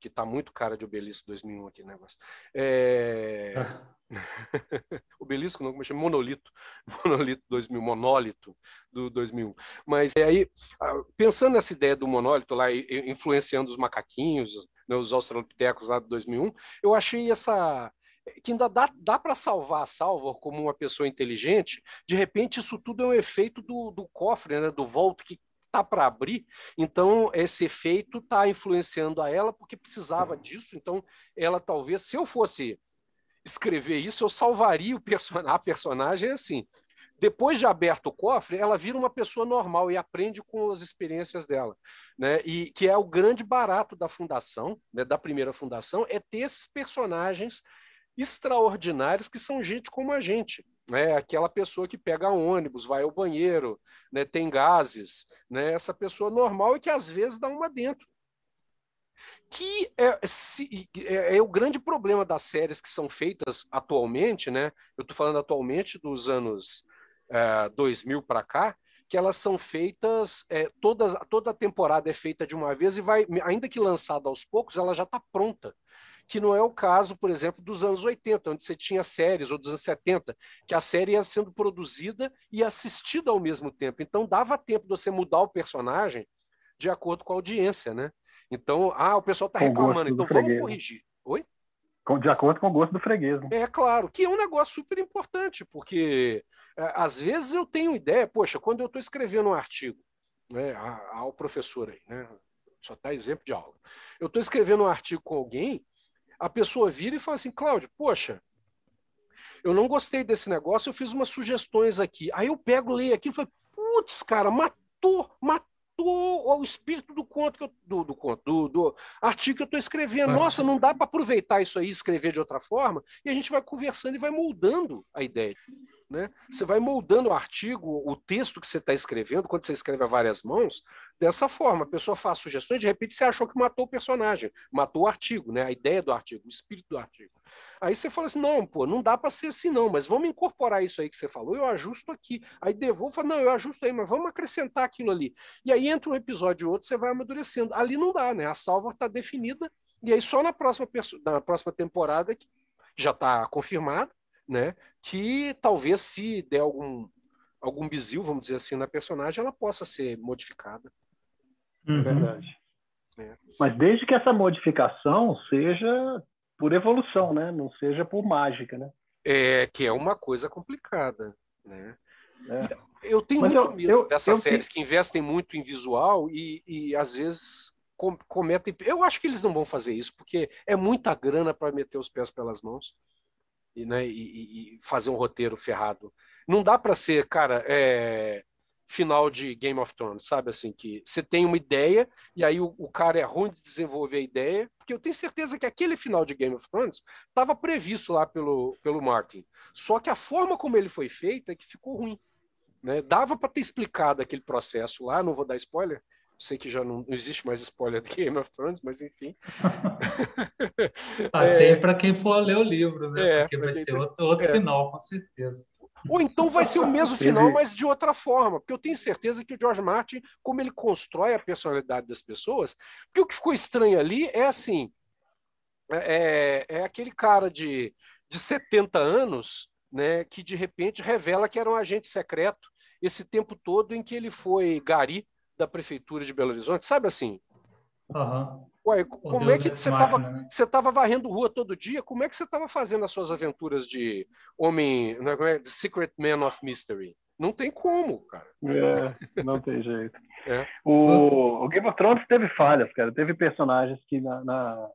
que está muito cara de Obelisco 2001 aqui, né? Mas, é, obelisco não, como é chama? Monolito. Monolito 2000, monólito do 2001. Mas aí, pensando nessa ideia do monólito lá, influenciando os macaquinhos, né, os australopitecos lá de 2001, eu achei essa que ainda dá, dá para salvar a Salvor como uma pessoa inteligente, de repente isso tudo é um efeito do, do cofre, né, do volto que tá para abrir, então esse efeito está influenciando a ela porque precisava disso, então ela talvez, se eu fosse escrever isso, eu salvaria o person a personagem assim, depois de aberto o cofre, ela vira uma pessoa normal e aprende com as experiências dela, né? E que é o grande barato da fundação, né? da primeira fundação, é ter esses personagens extraordinários que são gente como a gente, né? Aquela pessoa que pega ônibus, vai ao banheiro, né? Tem gases, né? Essa pessoa normal e que às vezes dá uma dentro. Que é, se, é, é o grande problema das séries que são feitas atualmente, né? Eu estou falando atualmente dos anos é, 2000 para cá, que elas são feitas, é, todas, toda a temporada é feita de uma vez e vai, ainda que lançada aos poucos, ela já está pronta. Que não é o caso, por exemplo, dos anos 80, onde você tinha séries, ou dos anos 70, que a série ia sendo produzida e assistida ao mesmo tempo. Então dava tempo de você mudar o personagem de acordo com a audiência, né? Então, ah, o pessoal está reclamando, então vamos corrigir. Oi? De acordo com o gosto do freguês. Né? É claro, que é um negócio super importante, porque é, às vezes eu tenho ideia, poxa, quando eu estou escrevendo um artigo, né, ao professor aí, né, só está exemplo de aula, eu estou escrevendo um artigo com alguém, a pessoa vira e fala assim, Cláudio, poxa, eu não gostei desse negócio, eu fiz umas sugestões aqui. Aí eu pego, leio aquilo e falo, putz, cara, matou, matou o espírito do conto, eu, do, do, conto do, do, artigo que eu estou escrevendo. Nossa, não dá para aproveitar isso aí e escrever de outra forma? E a gente vai conversando e vai moldando a ideia. Né? Você vai moldando o artigo, o texto que você está escrevendo, quando você escreve a várias mãos, dessa forma. A pessoa faz sugestões, de repente você achou que matou o personagem, matou o artigo, né? a ideia do artigo, o espírito do artigo. Aí você fala assim: não, pô, não dá para ser assim, não, mas vamos incorporar isso aí que você falou, eu ajusto aqui. Aí devolvo, não, eu ajusto aí, mas vamos acrescentar aquilo ali. E aí entra um episódio e outro, você vai amadurecendo. Ali não dá, né? A salva está definida, e aí só na próxima, na próxima temporada, que já está confirmada, né? Que talvez se der algum, algum bizil, vamos dizer assim, na personagem, ela possa ser modificada. Uhum. Verdade. É. Mas desde que essa modificação seja por evolução, né? Não seja por mágica, né? É, que é uma coisa complicada, né? É. Eu tenho Mas muito eu, medo eu, dessas eu, séries que investem muito em visual e, e às vezes com, cometem. Eu acho que eles não vão fazer isso, porque é muita grana para meter os pés pelas mãos e, né, e, e fazer um roteiro ferrado. Não dá para ser, cara, é, final de Game of Thrones, sabe? Assim, que você tem uma ideia e aí o, o, cara é ruim de desenvolver a ideia, porque eu tenho certeza que aquele final de Game of Thrones estava previsto lá pelo, pelo Martin. Só que a forma como ele foi feito é que ficou ruim. Né? Dava para ter explicado aquele processo lá, não vou dar spoiler, sei que já não, não, existe mais spoiler de Game of Thrones, mas enfim. Até é, para quem for ler o livro, né? É, Porque vai ser outro, outro é. final, com certeza. Ou então vai ser o mesmo final, mas de outra forma. Porque eu tenho certeza que o George Martin, como ele constrói a personalidade das pessoas, porque o que ficou estranho ali é assim: é, é, é aquele cara de, de 70 anos né, que de repente revela que era um agente secreto esse tempo todo em que ele foi gari da prefeitura de Belo Horizonte, sabe assim? Uhum. Ué, como é que você estava né? você tava varrendo rua todo dia? Como é que você estava fazendo as suas aventuras de homem, não é, The Secret Man of Mystery? Não tem como, cara. É, não tem jeito. É. O, o, Game of Thrones teve falhas, cara. Teve personagens que na, na,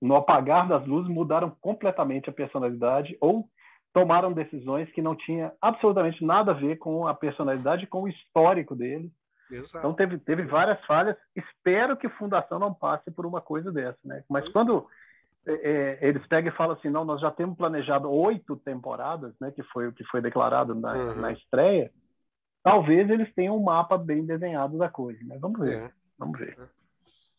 no apagar das luzes mudaram completamente a personalidade ou tomaram decisões que não tinha absolutamente nada a ver com a personalidade, com o histórico dele Exato. Então teve, teve várias falhas. Espero que Fundação não passe por uma coisa dessa, né? Mas quando é, é, eles pegam e falam assim, não, nós já temos planejado oito temporadas, né? Que foi o que foi declarado na, uhum. na estreia. Talvez eles tenham um mapa bem desenhado da coisa, né? Vamos ver, é. vamos ver.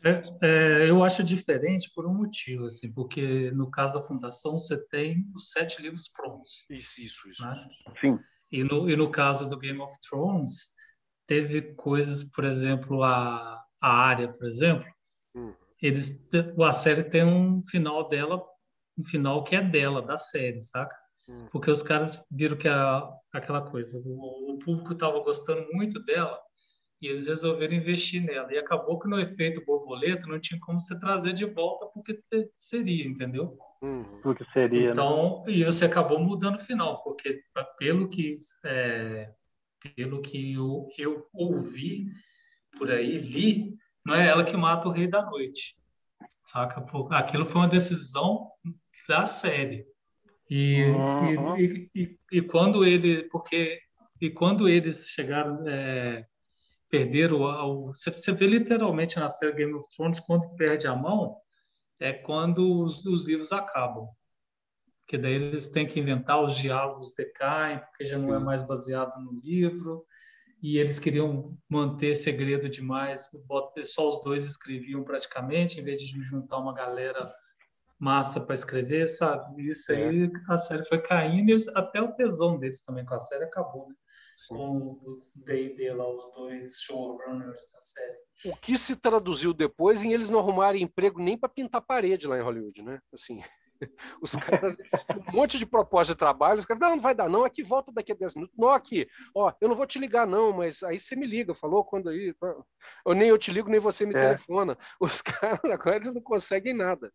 É, é, eu acho diferente por um motivo, assim, porque no caso da fundação você tem os sete livros prontos. Isso, isso, isso. Né? Sim. E no, e no caso do Game of Thrones, teve coisas, por exemplo, a, a área, por exemplo, hum. eles, a série tem um final dela, um final que é dela, da série, saca? Hum. Porque os caras viram que a, aquela coisa, o, o público estava gostando muito dela e eles resolveram investir nela. E acabou que no efeito borboleta não tinha como você trazer de volta porque seria, entendeu? Uhum. Porque seria. Né? Então, né? e você acabou mudando o final, porque pelo que, é, pelo que eu, eu ouvi por aí, li, não é ela que mata o Rei da Noite. Saca? Aquilo foi uma decisão da série. E, uhum. e, e, e, quando ele, porque e quando eles chegaram, é, perderam, o, você, você vê literalmente na série Game of Thrones quando perde a mão é quando os, os livros acabam, porque daí eles têm que inventar os diálogos decaem porque já Sim. não é mais baseado no livro e eles queriam manter segredo demais, só os dois escreviam praticamente, em vez de juntar uma galera massa para escrever, sabe? Isso é. aí, a série foi caindo, eles, até o tesão deles também com a série acabou, né? Sim. Com o D&D lá, os dois showrunners da série. O que se traduziu depois em eles não arrumarem emprego nem para pintar parede lá em Hollywood, né? Assim, os caras um monte de proposta de trabalho, os caras, não, não vai dar não, aqui volta daqui a 10 minutos. Não, aqui, ó, eu não vou te ligar não, mas aí você me liga, falou quando aí, ou nem eu te ligo, nem você me é. telefona. Os caras agora eles não conseguem nada.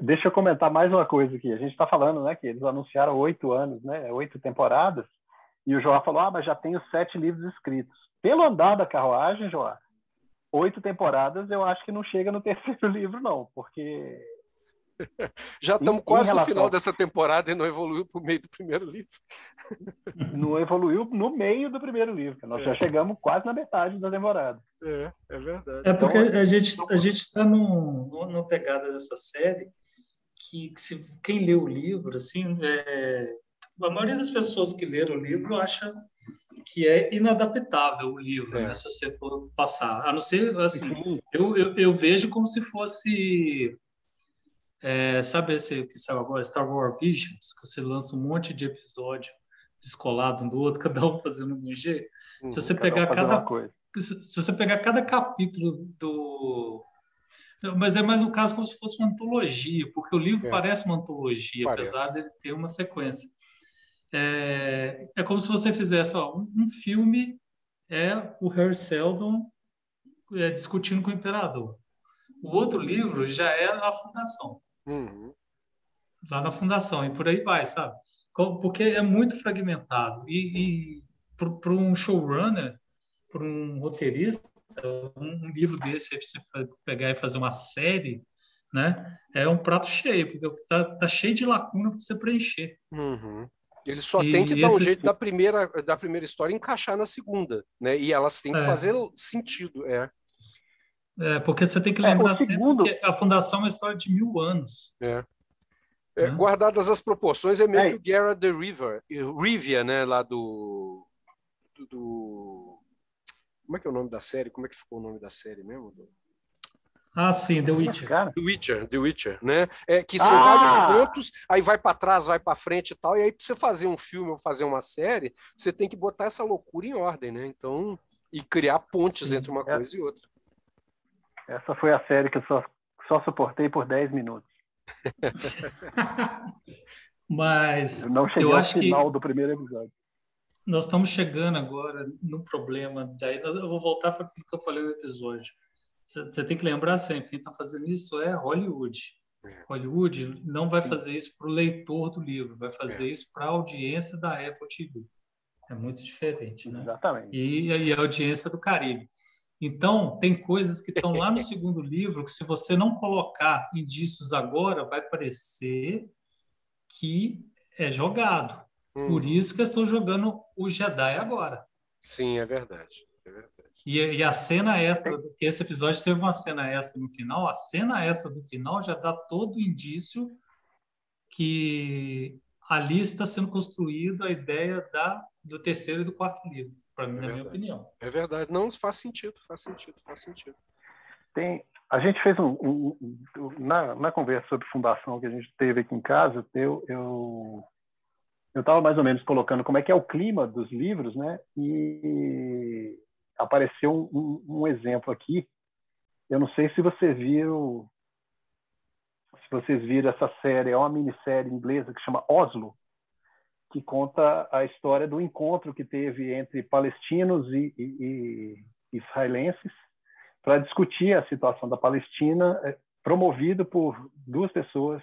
Deixa eu comentar mais uma coisa aqui. A gente está falando, né, que eles anunciaram oito anos, né, oito temporadas, e o João falou, ah, mas já tenho sete livros escritos. Pelo andar da carruagem, João, oito temporadas eu acho que não chega no terceiro livro, não, porque já estamos quase relação... no final dessa temporada e não evoluiu para o meio do primeiro livro. Não evoluiu no meio do primeiro livro. Nós é. já chegamos quase na metade da temporada. É, é verdade. É porque então, a gente a gente está numa pegada dessa série que, que se, quem lê o livro, assim, é, a maioria das pessoas que leram o livro acha que é inadaptável o livro, é. né, se você for passar. A não ser, assim, eu, eu, eu vejo como se fosse é, sabe esse que saiu agora, Star Wars Visions, que você lança um monte de episódio descolado um do outro, cada um fazendo de um jeito? Se você pegar cada, coisa. Se, se você pegar cada capítulo do mas é mais um caso como se fosse uma antologia, porque o livro é. parece uma antologia, parece. apesar de ter uma sequência. É, é como se você fizesse ó, um, um, filme, é o Harry Seldon é, discutindo com o imperador. O outro livro já é a fundação. Uhum. Lá na fundação, e por aí vai, sabe? Porque é muito fragmentado. E, e para um showrunner, para um roteirista, um, livro desse, você pegar e fazer uma série, né? É um prato cheio, porque tá, tá cheio de lacuna para você preencher. Uhum. Ele só e tem que dar um jeito da primeira, da primeira história encaixar na segunda, né? E elas têm que é. fazer sentido, é. É, porque você tem que é, lembrar é, segundo... sempre que a fundação é uma história de mil anos. É. É, né? Guardadas as proporções, é meio é. que o Guerra the River, Rivia, né, lá do, do, do, Como é que é o nome da série? Como é que ficou o nome da série mesmo? Ah, sim, The Witcher. The Witcher, The Witcher, né? É, que são ah! vários pontos, aí vai para trás, vai para frente e tal, e aí para você fazer um filme ou fazer uma série, você tem que botar essa loucura em ordem, né? Então, e criar pontes sim. entre uma é. coisa e outra. Essa foi a série que eu só, só suportei por 10 minutos. Mas eu não cheguei eu ao final do primeiro episódio. Nós estamos chegando agora no problema. Daí eu vou voltar para aquilo que eu falei no episódio. Você tem que lembrar sempre, quem está fazendo isso é Hollywood. É. Hollywood não vai fazer isso para o leitor do livro, vai fazer é. isso para a audiência da Apple TV. É muito diferente, né? Exatamente. E, e a audiência do Caribe. Então, tem coisas que estão lá no segundo livro que, se você não colocar indícios agora, vai parecer que é jogado. Hum. Por isso que estão jogando o Jedi agora. Sim, é verdade. É verdade. E, e, a cena extra, que esse episódio teve uma cena extra no final, a cena extra do final já dá todo o indício que ali está sendo construída a ideia da, do terceiro e do quarto livro para mim, é na minha opinião. É verdade. Não, faz sentido, faz sentido, faz sentido. Tem, a gente fez um, um, um na, na, conversa sobre fundação que a gente teve aqui em casa, eu eu eu estava mais ou menos colocando como é que é o clima dos livros, né? E apareceu um, um exemplo aqui. Eu não sei se você viu, se vocês viram essa série, é uma minissérie inglesa que chama Oslo, que conta a história do encontro que teve entre palestinos e, e, e israelenses para discutir a situação da Palestina, é, promovido por duas pessoas,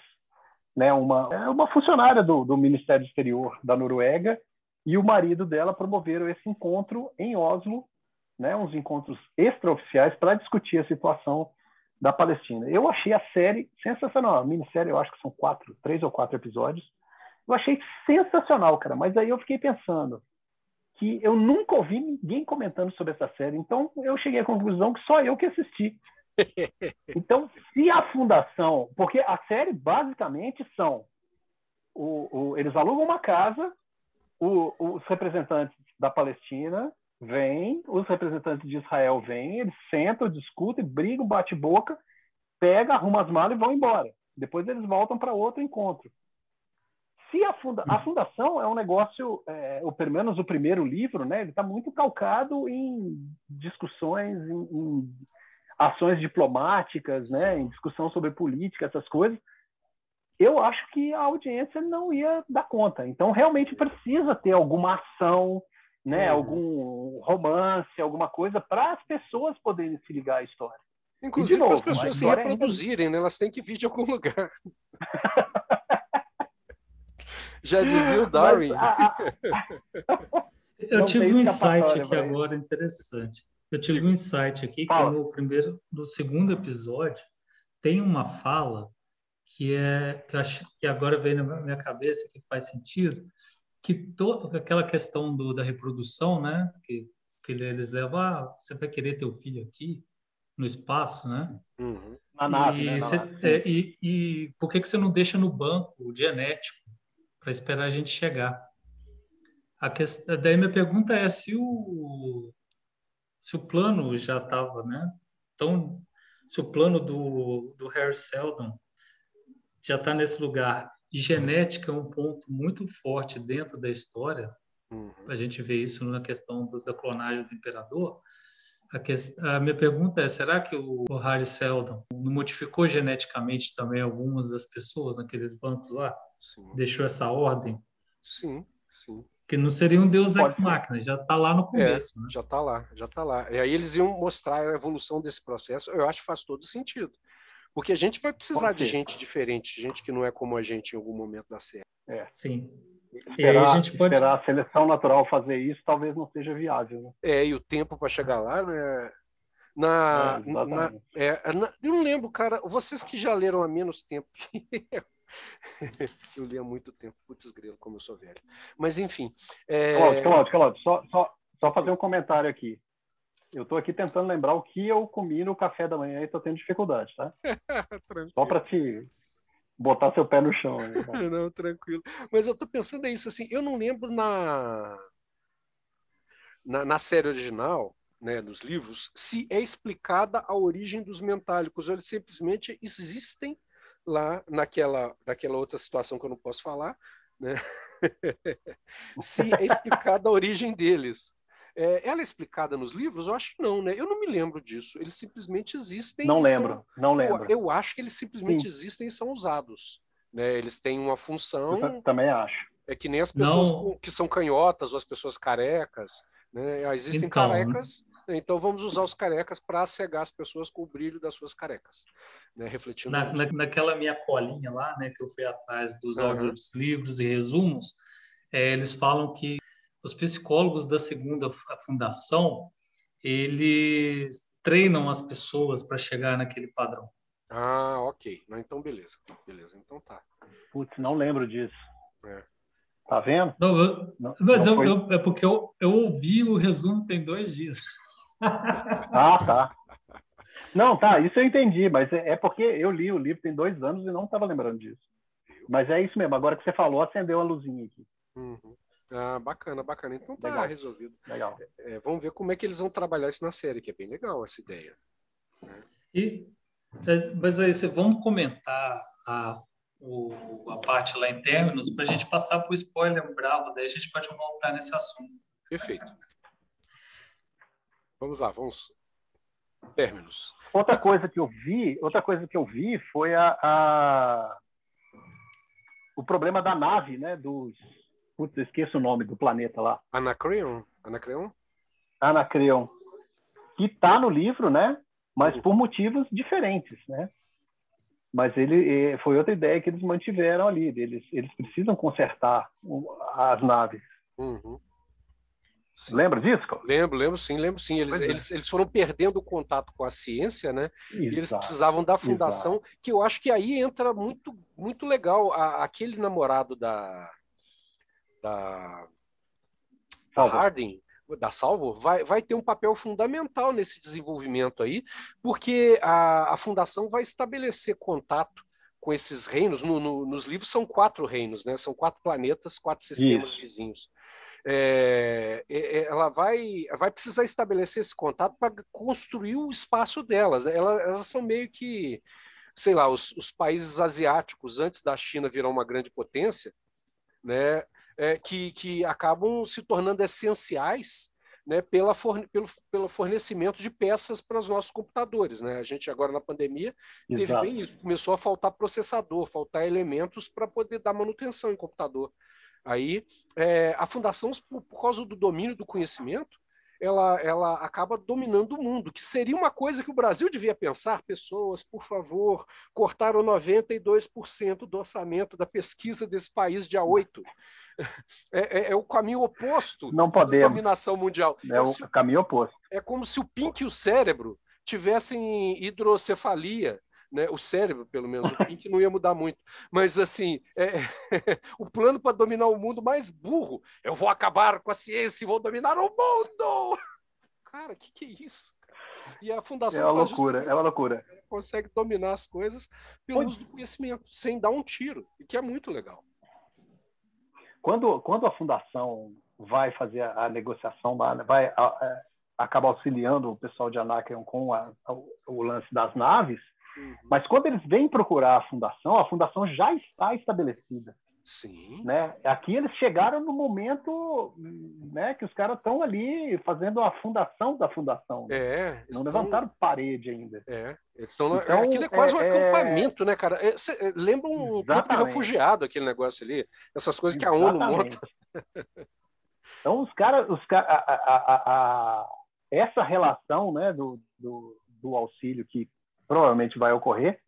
né, uma, uma funcionária do, do Ministério Exterior da Noruega e o marido dela promoveram esse encontro em Oslo, né, uns encontros extraoficiais para discutir a situação da Palestina. Eu achei a série sensacional. A minissérie, eu acho que são quatro, três ou quatro episódios. Eu achei sensacional, cara. Mas aí eu fiquei pensando que eu nunca ouvi ninguém comentando sobre essa série. Então eu cheguei à conclusão que só eu que assisti. Então, se a fundação, porque a série basicamente são o, o, eles alugam uma casa, o, os representantes da Palestina vêm, os representantes de Israel vêm, eles sentam, discutem, brigam, bate boca, pega, arruma as malas e vão embora. Depois eles voltam para outro encontro. Se a, funda a fundação é um negócio, é, ou pelo menos o primeiro livro, né, ele está muito calcado em discussões, em, em ações diplomáticas, né, em discussão sobre política, essas coisas. Eu acho que a audiência não ia dar conta. Então, realmente precisa ter alguma ação, né, uhum. algum romance, alguma coisa para as pessoas poderem se ligar à história. Inclusive para as pessoas se reproduzirem, ainda... né? Elas têm que vir de algum lugar. Já dizia o Darwin. Eu tive um insight aqui agora interessante. Eu tive um insight aqui que no primeiro, no segundo episódio tem uma fala que é que, acho, que agora veio na minha cabeça que faz sentido, que toda aquela questão do, da reprodução, né? Que, que eles levam, ah, você vai querer ter o filho aqui no espaço, né? Uhum. Na nave, e, né? Na cê, nave. É, e, e por que que você não deixa no banco o genético para esperar a gente chegar? A questão, daí minha pergunta é se o se o plano já estava, né? Então, se o plano do, do Harry Seldon já está nesse lugar e genética é um ponto muito forte dentro da história. Uhum. A gente vê isso na questão do, da clonagem do imperador. A, que, a, minha pergunta é: será que o, o Harry Seldon modificou geneticamente também algumas das pessoas naqueles bancos lá? Sim. Deixou essa ordem? Sim, sim. Que não seria um Deus ex machina, já está lá no começo. É, né? Já está lá, já está lá. E aí eles iam mostrar a evolução desse processo. Eu acho que faz todo sentido. Porque a gente vai precisar de gente diferente, gente que não é como a gente em algum momento da série. É. Sim. Esperar, a gente pode... esperar a seleção natural fazer isso talvez não seja viável. Né? É, e o tempo para chegar lá, né? Na, é, na, é, na, eu não lembro, cara. Vocês que já leram há menos tempo que eu. eu li há muito tempo, putz grilo, como eu sou velho. Mas enfim. É... Cláudio, Cláudio, Cláudio, só, só, só fazer um comentário aqui. Eu estou aqui tentando lembrar o que eu comi no café da manhã e estou tendo dificuldade, tá? Só para te botar seu pé no chão. Né, não, tranquilo. Mas eu estou pensando isso assim, eu não lembro na, na, na série original, né, nos livros, se é explicada a origem dos mentálicos, eles simplesmente existem lá naquela, naquela outra situação que eu não posso falar, né? se é explicada a origem deles. É, ela é explicada nos livros? Eu acho que não, né? Eu não me lembro disso. Eles simplesmente existem. Não lembro, são... não lembro. Eu, eu, acho que eles simplesmente Sim. existem e são usados. Né? Eles têm uma função. Eu também acho. É que nem as pessoas com, que são canhotas ou as pessoas carecas. Né? Existem então, carecas, então vamos usar os carecas para cegar as pessoas com o brilho das suas carecas. Né? Refletindo. Na, na, naquela minha colinha lá, né, que eu fui atrás dos uhum. áudios, livros e resumos, é, eles falam que os psicólogos da segunda fundação, eles treinam as pessoas para chegar naquele padrão. Ah, ok. Então, beleza. Beleza, então tá. Putz, não lembro disso. É. Tá vendo? Não, eu, não, mas não eu, eu, é porque eu, eu ouvi o resumo tem dois dias. Ah, tá. Não, tá, isso eu entendi, mas é, é porque eu li o livro tem dois anos e não estava lembrando disso. Mas é isso mesmo, agora que você falou, acendeu a luzinha aqui. Uhum. Ah, bacana, bacana. Então tá legal. resolvido. Legal. É, vamos ver como é que eles vão trabalhar isso na série, que é bem legal essa ideia. Né? E, é, mas aí, vamos comentar a, o, a parte lá em términos para a gente passar para o spoiler bravo, daí a gente pode voltar nesse assunto. Perfeito. Vamos lá, vamos. Términos. Outra coisa que eu vi, outra coisa que eu vi foi a, a o problema da nave, né? Dos Putz, esqueço o nome do planeta lá. Anacreon? Anacreon? Anacreon. Que está no livro, né? Mas por motivos diferentes, né? Mas ele foi outra ideia que eles mantiveram ali. Eles, eles precisam consertar as naves. Uhum. Lembra disso? Lembro, lembro sim, lembro sim. Eles, é. eles, eles foram perdendo o contato com a ciência, né? Exato, e eles precisavam da fundação, exato. que eu acho que aí entra muito, muito legal. A, aquele namorado da, da, da Harding, da Salvo, vai, vai ter um papel fundamental nesse desenvolvimento aí, porque a, a fundação vai estabelecer contato com esses reinos. No, no, nos livros são quatro reinos, né? São quatro planetas, quatro sistemas Isso. vizinhos. É, é, é, ela vai, vai precisar estabelecer esse contato para construir o espaço delas. Elas, elas, são meio que, sei lá, os, os, países asiáticos, antes da China virar uma grande potência, né, é, que, que acabam se tornando essenciais né, pela forne pelo, pelo fornecimento de peças para os nossos computadores. Né? A gente agora na pandemia Exato. teve bem isso, começou a faltar processador, faltar elementos para poder dar manutenção em computador. Aí é, a fundação, por, por causa do domínio do conhecimento, ela, ela acaba dominando o mundo, que seria uma coisa que o Brasil devia pensar. Pessoas, por favor, cortaram 92% do orçamento da pesquisa desse país dia 8. É, é, é o caminho oposto Não podemos. da dominação mundial. É o se, caminho oposto. É como se o pink e o cérebro tivessem hidrocefalia né? O cérebro, pelo menos, o Pink não ia mudar muito. Mas, assim, é, o plano para dominar o mundo mais burro. Eu vou acabar com a ciência e vou dominar o mundo! Cara, o que, que é isso? E a fundação é uma loucura, é uma loucura. Consegue dominar as coisas pelo uso do conhecimento, sem dar um tiro, e que é muito legal. Quando, quando a fundação vai fazer a, a negociação lá, vai a, a, acaba auxiliando o pessoal de Anacreon com o lance das naves, Uhum. Mas quando eles vêm procurar a fundação, a fundação já está estabelecida. Sim. Né? Aqui eles chegaram no momento né, que os caras estão ali fazendo a fundação da fundação. Né? É, Não estão... levantaram parede ainda. É, estão então, aquilo é quase é, um é, acampamento, né, cara? É, cê, é, lembra um grupo de refugiado, aquele negócio ali. Essas coisas que a ONU monta. então, os caras, os cara, a, a, a, essa relação né, do, do, do auxílio que provavelmente vai ocorrer,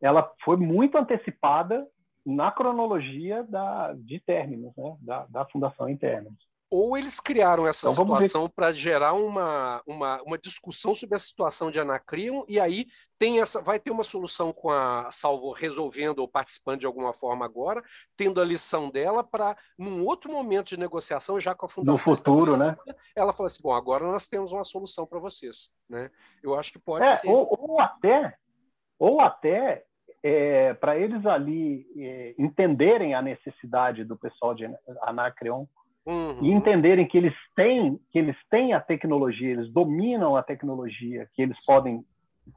ela foi muito antecipada na cronologia da, de términos, né? da, da fundação em términos. Ou eles criaram essa então, situação para gerar uma, uma, uma discussão sobre a situação de Anacrion, e aí tem essa, vai ter uma solução com a Salvo resolvendo ou participando de alguma forma agora, tendo a lição dela para, num outro momento de negociação, já com a fundação. No futuro, né? Ela fala assim: bom, agora nós temos uma solução para vocês. Né? Eu acho que pode é, ser. Ou, ou até, ou até é, para eles ali é, entenderem a necessidade do pessoal de Anacreon uhum. e entenderem que eles têm que eles têm a tecnologia, eles dominam a tecnologia, que eles podem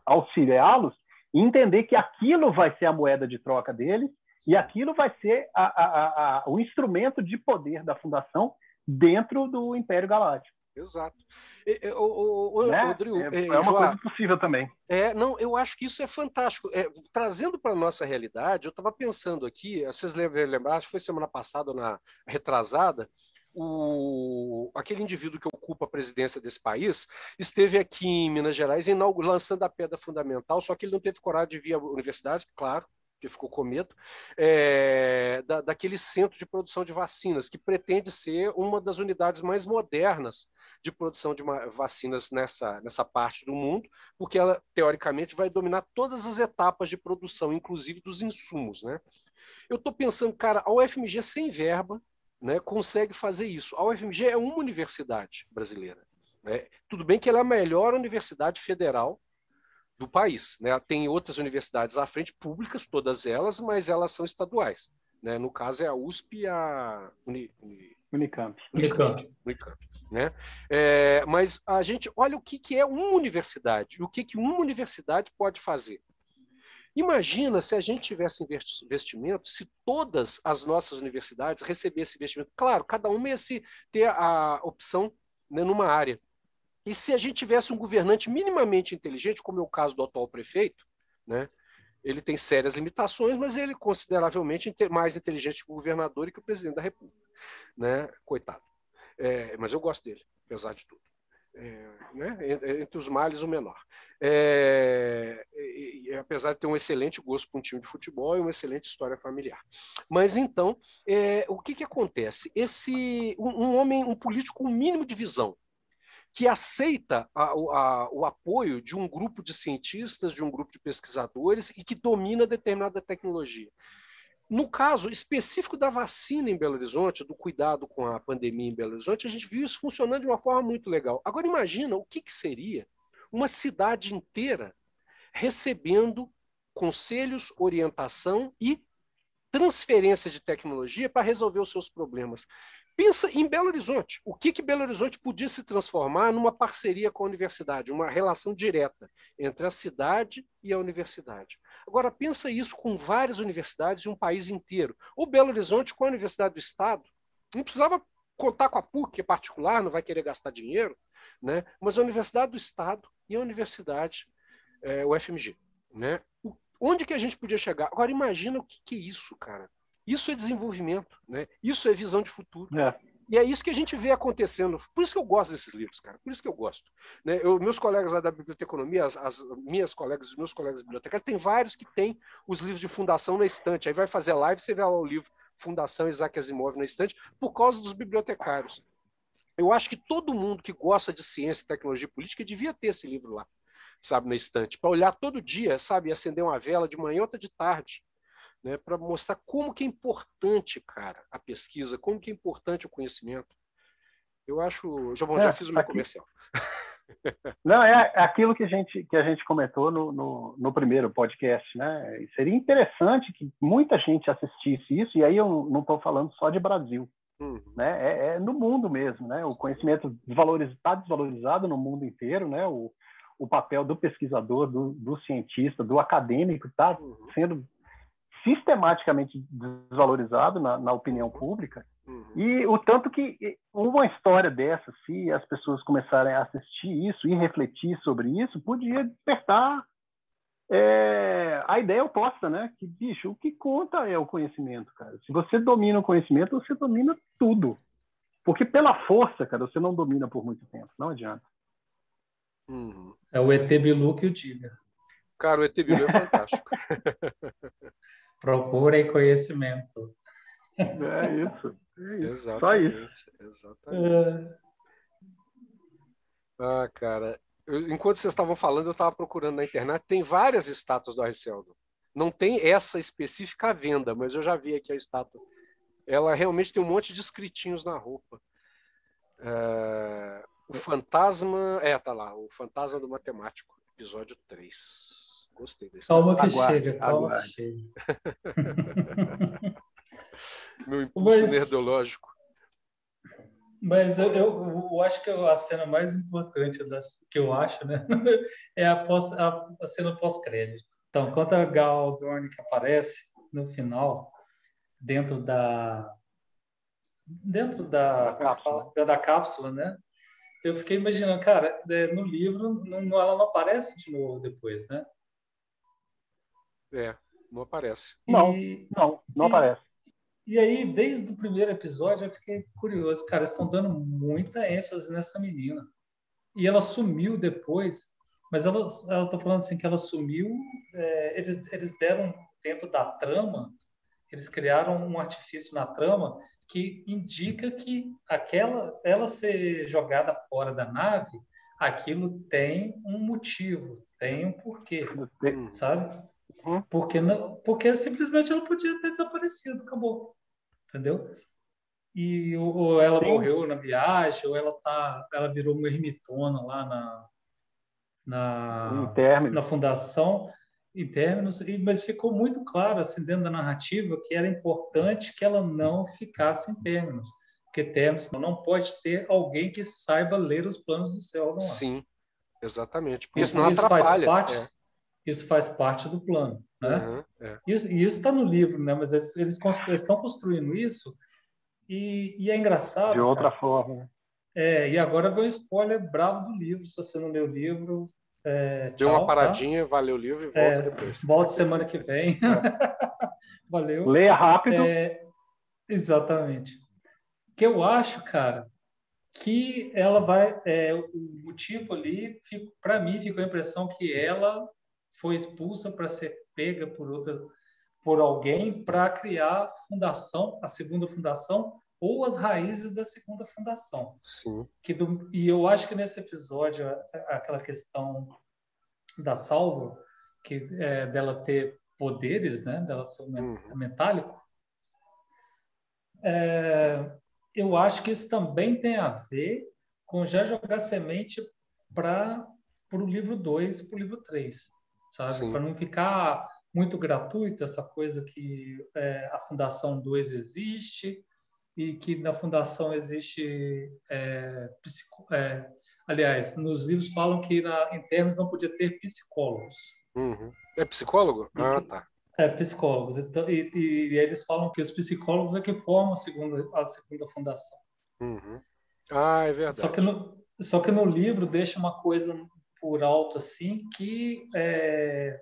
auxiliá-los, e entender que aquilo vai ser a moeda de troca deles e aquilo vai ser a, a, a, o instrumento de poder da fundação dentro do Império Galáctico. Exato. É, o, o, né? É, é, uma João, coisa possível também. É, não, eu acho que isso é fantástico. É, trazendo para a nossa realidade, eu estava pensando aqui, vocês lembram, acho que foi semana passada, na retrasada, o, aquele indivíduo que ocupa a presidência desse país esteve aqui em Minas Gerais lançando a pedra fundamental, só que ele não teve coragem de vir à universidade, claro, que ficou com medo, é, da, daquele centro de produção de vacinas, que pretende ser uma das unidades mais modernas de produção de uma, vacinas nessa, nessa parte do mundo, porque ela, teoricamente, vai dominar todas as etapas de produção, inclusive dos insumos. Né? Eu estou pensando, cara, a UFMG sem verba, né, consegue fazer isso. A UFMG é uma universidade brasileira. Né? Tudo bem que ela é a melhor universidade federal do país. Né? Tem outras universidades à frente, públicas, todas elas, mas elas são estaduais. Né? No caso é a USP e a Uni, Uni, Unicamp. Unicamp. Unicamp né? É, mas a gente olha o que, que é uma universidade, o que, que uma universidade pode fazer. Imagina se a gente tivesse investimento, se todas as nossas universidades recebessem investimento. Claro, cada uma ia se ter a opção né, numa área. E se a gente tivesse um governante minimamente inteligente, como é o caso do atual prefeito, né? ele tem sérias limitações, mas ele é consideravelmente mais inteligente que o governador e que o presidente da República. Né? Coitado. É, mas eu gosto dele, apesar de tudo. É, né? Entre os males, o menor. É, e, e, apesar de ter um excelente gosto para um time de futebol e uma excelente história familiar. Mas então, é, o que, que acontece? Esse um, um homem, um político com um mínimo de visão, que aceita a, a, o apoio de um grupo de cientistas, de um grupo de pesquisadores e que domina determinada tecnologia. No caso específico da vacina em Belo Horizonte, do cuidado com a pandemia em Belo Horizonte, a gente viu isso funcionando de uma forma muito legal. Agora imagina o que, que seria uma cidade inteira recebendo conselhos, orientação e transferência de tecnologia para resolver os seus problemas. Pensa em Belo Horizonte. O que, que Belo Horizonte podia se transformar numa parceria com a universidade, uma relação direta entre a cidade e a universidade. Agora, pensa isso com várias universidades de um país inteiro. O Belo Horizonte com a Universidade do Estado. Não precisava contar com a PUC, que é particular, não vai querer gastar dinheiro, né? mas a Universidade do Estado e a Universidade, é, o FMG. Né? Onde que a gente podia chegar? Agora, imagina o que, que é isso, cara. Isso é desenvolvimento, né? Isso é visão de futuro. É. E é isso que a gente vê acontecendo. Por isso que eu gosto desses livros, cara. Por isso que eu gosto. Né? Eu, meus colegas lá da biblioteconomia, as, as minhas colegas, os meus colegas bibliotecários, tem vários que têm os livros de fundação na estante. Aí vai fazer live, você vê lá o livro Fundação Isaac Asimov na estante, por causa dos bibliotecários. Eu acho que todo mundo que gosta de ciência, tecnologia e política devia ter esse livro lá, sabe, na estante, para olhar todo dia, sabe, acender uma vela de manhã ou de tarde né, para mostrar como que é importante, cara, a pesquisa, como que é importante o conhecimento. Eu acho, já, bom, é, já fiz o meu aqui... comercial. Não, é aquilo que a gente, que a gente comentou no, no, no, primeiro podcast, né? Seria interessante que muita gente assistisse isso, e aí eu não estou falando só de Brasil, uhum. né? É, é, no mundo mesmo, né? O conhecimento está desvalorizado no mundo inteiro, né? O, o papel do pesquisador, do, do cientista, do acadêmico está uhum. sendo sistematicamente desvalorizado na, na opinião pública. Uhum. E o tanto que uma história dessa, se as pessoas começarem a assistir isso e refletir sobre isso, podia despertar é, a ideia oposta, né? Que, bicho, o que conta é o conhecimento, cara. Se você domina o conhecimento, você domina tudo. Porque pela força, cara, você não domina por muito tempo. Não adianta. Uhum. É o ET Bilu que o diga. Cara, o ET Bilu é fantástico. Procurem conhecimento. É isso. É isso. Exatamente. Só isso. Exatamente. É... Ah, cara. Eu, enquanto vocês estavam falando, eu estava procurando na internet. Tem várias estátuas do Arceldo. Não tem essa específica à venda, mas eu já vi aqui a estátua. Ela realmente tem um monte de escritinhos na roupa. É... O fantasma. É, tá lá. O fantasma do matemático, episódio 3. Gostei desse. Calma que aguarde, chega, calma aguarde. que chega. Meu impulso Mas... nerdológico. Mas eu, eu, eu, acho que a cena mais importante das, que eu acho, né, é a, pós, a, a cena pós-crédito. Então, quando a Gal Dornick aparece no final, dentro da dentro da da cápsula, da, da cápsula né? Eu fiquei imaginando, cara, é, no livro não, ela não aparece de novo depois, né? É, não aparece. Não, e, não, não e, aparece. E aí, desde o primeiro episódio, eu fiquei curioso. Cara, estão dando muita ênfase nessa menina. E ela sumiu depois, mas ela, ela tá falando assim que ela sumiu. É, eles, eles deram dentro da trama, eles criaram um artifício na trama que indica que aquela, ela ser jogada fora da nave, aquilo tem um motivo, tem um porquê, sabe? Uhum. Porque, não, porque simplesmente ela podia ter desaparecido, acabou. Entendeu? E ou ela Sim. morreu na viagem, ou ela tá, ela virou uma ermitona lá na na, na fundação em termos, mas ficou muito claro assim dentro da narrativa que era importante que ela não ficasse em términos, porque términos não pode ter alguém que saiba ler os planos do céu. Não Sim, exatamente. Porque isso, isso não atrapalha. Faz parte, é isso faz parte do plano. Né? Uhum, é. Isso está no livro, né? mas eles, eles, estão construindo isso e, e, é engraçado. De outra cara, forma. É, e agora vem um spoiler bravo do livro. Se você não leu o livro, é, Deu uma tá? paradinha, tá? valeu o livro e volta é, depois. Volta semana que vem. É. valeu. Leia rápido. É, exatamente. Que eu acho, cara, que ela vai. É, o motivo ali, para mim, ficou a impressão que ela foi expulsa para ser pega por outras por alguém para criar a fundação, a segunda fundação, ou as raízes da segunda fundação. Sim. Que do, e eu acho que nesse episódio, aquela questão da salva, que é, dela ter poderes, né, dela ser uhum. metálico, é, eu acho que isso também tem a ver com já jogar semente para o livro 2 e para o livro 3, sabe? Para não ficar muito gratuito essa coisa que é, a Fundação 2 existe e que na Fundação existe. É, psico, é, aliás, nos livros falam que na, em termos não podia ter psicólogos. Uhum. É psicólogo? Ah, tá. É, psicólogos. Então, e, e, e, eles falam que os psicólogos é que formam a segunda, a segunda fundação. Uhum. Ah, é verdade. Só que, no, só que no livro deixa uma coisa por alto assim que é,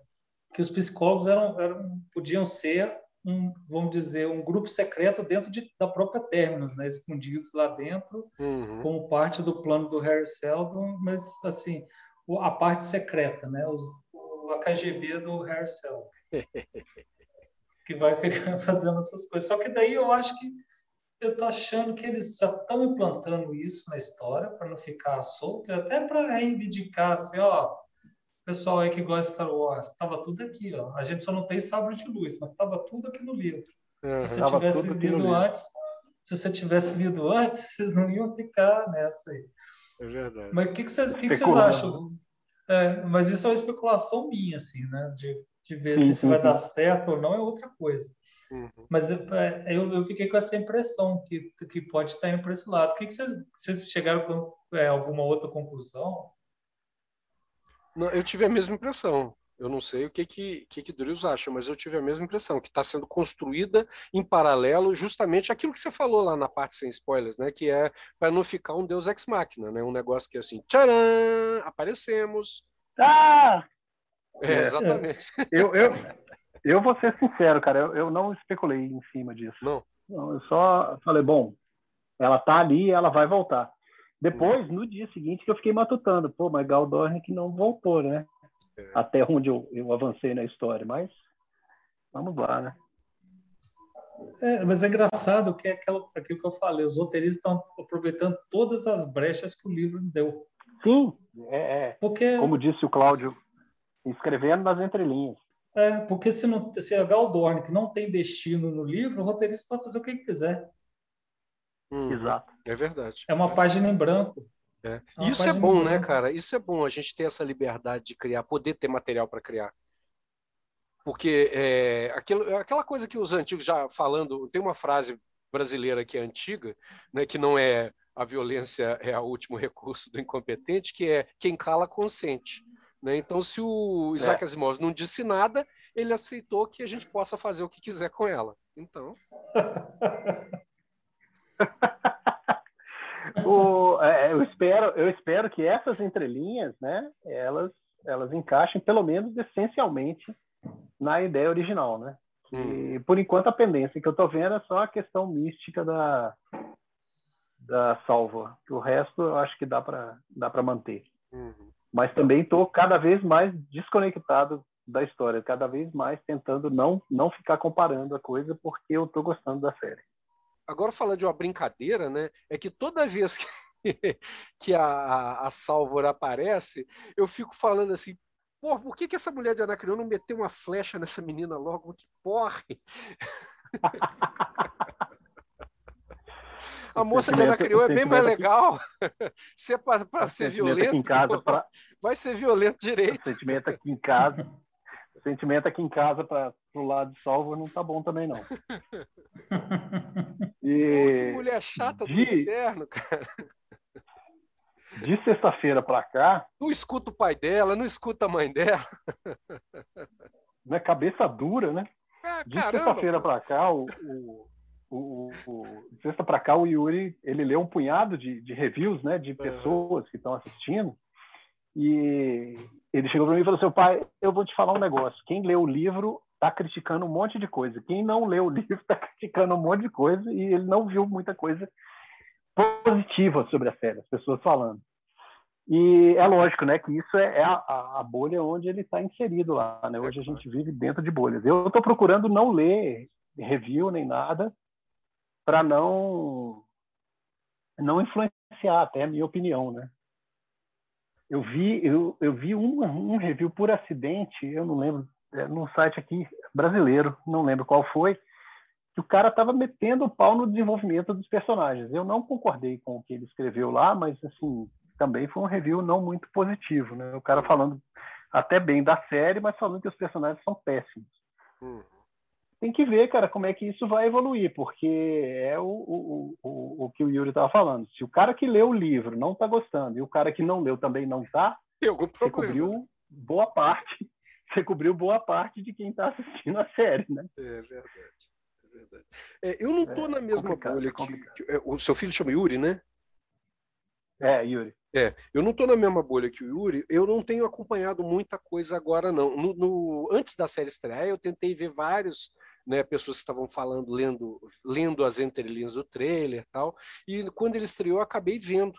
que os psicólogos eram, eram podiam ser um, vamos dizer, um grupo secreto dentro de, da própria Terminus, né? escondidos lá dentro, uhum. como parte do plano do Harry Seldon, mas, assim, a parte secreta, né? Os, a KGB do Harry Seldon. que vai fazendo essas coisas. Só que daí eu acho que eu tô achando que eles já estão implantando isso na história para não ficar solto, até para reivindicar assim, ó, pessoal aí que gosta de Star Wars, estava tudo aqui, ó. A gente só não tem sabre de luz, mas estava tudo aqui no livro. É, se você tivesse lido antes, se você tivesse lido antes, vocês não iam ficar nessa aí. É verdade. Mas o que, que, vocês, que, que vocês acham? É, mas isso é uma especulação minha, assim, né? De, de ver se isso vai dar certo ou não é outra coisa. Uhum. Mas é, eu, eu fiquei com essa impressão que, que pode estar indo para esse lado. O que, que vocês, vocês chegaram com é, alguma outra conclusão? Não, eu tive a mesma impressão. Eu não sei o que que, que, que Durius acha, mas eu tive a mesma impressão, que está sendo construída em paralelo justamente aquilo que você falou lá na parte sem spoilers, né? Que é para não ficar um Deus ex machina, né? Um negócio que é assim, tcharam, aparecemos. Ah! É, exatamente. Eu, eu, eu vou ser sincero, cara, eu, eu não especulei em cima disso. Não. não eu só falei, bom, ela tá ali, ela vai voltar. Depois, no dia seguinte, que eu fiquei matutando, pô, mas Galdorn que não voltou, né? É. Até onde eu, eu avancei na história, mas vamos lá, né? É, mas é engraçado que é aquilo, aquilo que eu falei, os roteiristas estão aproveitando todas as brechas que o livro deu. Sim, é, é. Porque, como disse o Cláudio, escrevendo nas entrelinhas. É, porque se, não, se é Galdorn que não tem destino no livro, o roteirista pode fazer o que quiser. Hum, Exato. É verdade. É uma página em branco. É. é Isso é bom, né, cara? Isso é bom, a gente ter essa liberdade de criar, poder ter material para criar. Porque é, aquilo, aquela coisa que os antigos já falando, tem uma frase brasileira que é antiga, né, que não é a violência é o último recurso do incompetente, que é quem cala consente. Né? Então, se o Isaac é. Asimov não disse nada, ele aceitou que a gente possa fazer o que quiser com ela. Então. o, é, eu espero eu espero que essas entrelinhas né elas elas encaixem pelo menos essencialmente na ideia original né que hum. por enquanto a pendência que eu estou vendo é só a questão mística da da salva o resto eu acho que dá para dá manter uhum. Mas também estou cada vez mais desconectado da história cada vez mais tentando não não ficar comparando a coisa porque eu estou gostando da série agora falando de uma brincadeira, né? É que toda vez que, que a, a Salvor aparece, eu fico falando assim, pô, por que, que essa mulher de Anacreon não meteu uma flecha nessa menina logo? Que porre! A moça de Anacreon é bem mais legal. Se é para ser violento, em casa pra... vai ser violento direito. O sentimento aqui em casa, o sentimento aqui em casa para o lado de salvo não tá bom também não. E Pô, que mulher chata de, do inferno, cara. De sexta-feira para cá. Não escuta o pai dela, não escuta a mãe dela. Né, cabeça dura, né? Ah, de sexta-feira para cá, o, o, o, o, sexta para cá, o Yuri ele leu um punhado de, de reviews, né, de pessoas que estão assistindo, e ele chegou para mim e falou: "Seu assim, pai, eu vou te falar um negócio. Quem leu o livro está criticando um monte de coisa. Quem não leu o livro está criticando um monte de coisa e ele não viu muita coisa positiva sobre a série, as pessoas falando. E é lógico, né, que isso é, é a, a, bolha onde ele está inserido lá. Né? Hoje a gente vive dentro de bolhas. Eu estou procurando não ler review nem nada para não não influenciar até a minha opinião, né? Eu vi eu, eu vi um, um review por acidente, eu não lembro, é, num site aqui brasileiro, não lembro qual foi, que o cara estava metendo o pau no desenvolvimento dos personagens. Eu não concordei com o que ele escreveu lá, mas assim também foi um review não muito positivo, né? O cara falando até bem da série, mas falando que os personagens são péssimos. Hum. Tem que ver, cara, como é que isso vai evoluir, porque é o, o, o, o que o Yuri estava falando. Se o cara que leu o livro não está gostando e o cara que não leu também não está, você cobriu boa parte, você cobriu boa parte de quem está assistindo a série, né? É verdade. É verdade. É, eu não estou é, na mesma bolha que, que, é, o seu filho chama Yuri, né? É, Yuri. É, eu não estou na mesma bolha que o Yuri, eu não tenho acompanhado muita coisa agora, não. No, no, antes da série estrear, eu tentei ver vários né, pessoas que estavam falando, lendo, lendo as entrelinhas do trailer e tal, e quando ele estreou, acabei vendo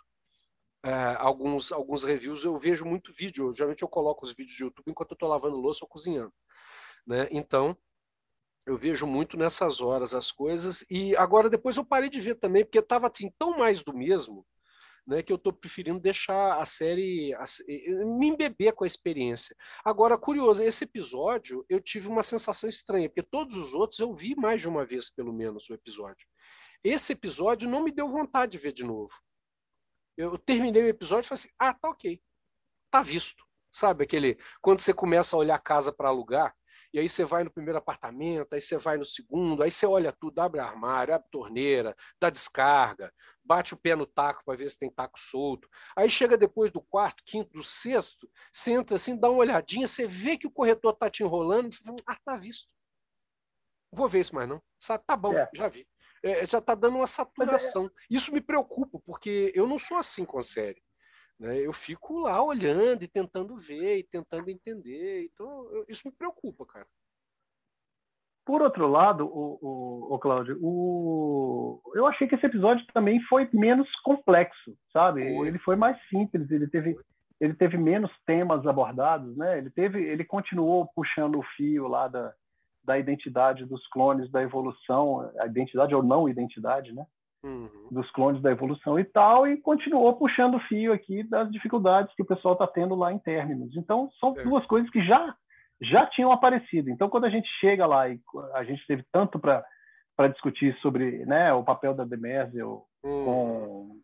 uh, alguns, alguns reviews, eu vejo muito vídeo, geralmente eu coloco os vídeos de YouTube enquanto eu estou lavando louça ou cozinhando. Né? Então, eu vejo muito nessas horas as coisas, e agora depois eu parei de ver também, porque estava assim, tão mais do mesmo, né, que eu estou preferindo deixar a série a, me embeber com a experiência. Agora, curioso, esse episódio eu tive uma sensação estranha, porque todos os outros eu vi mais de uma vez, pelo menos, o episódio. Esse episódio não me deu vontade de ver de novo. Eu terminei o episódio e falei assim: ah, tá ok, tá visto. Sabe aquele quando você começa a olhar a casa para alugar e aí você vai no primeiro apartamento, aí você vai no segundo, aí você olha tudo, abre armário, abre torneira, dá descarga, bate o pé no taco para ver se tem taco solto. Aí chega depois do quarto, quinto, do sexto, você entra assim, dá uma olhadinha, você vê que o corretor tá te enrolando, você fala, ah, tá visto. Vou ver isso mais não. Tá bom, é. já vi. É, já tá dando uma é saturação. Isso me preocupa, porque eu não sou assim com a série. Né? Eu fico lá olhando e tentando ver e tentando entender. Então, eu, isso me preocupa, cara. Por outro lado, o, o, o Cláudio, o, eu achei que esse episódio também foi menos complexo, sabe? Ele foi mais simples, ele teve, ele teve menos temas abordados, né? Ele teve, ele continuou puxando o fio lá da, da identidade dos clones, da evolução, a identidade ou não identidade, né? uhum. dos clones da evolução e tal, e continuou puxando o fio aqui das dificuldades que o pessoal está tendo lá em términos. Então, são é. duas coisas que já, já tinham aparecido. Então, quando a gente chega lá e a gente teve tanto para discutir sobre né, o papel da Demerzel uhum. com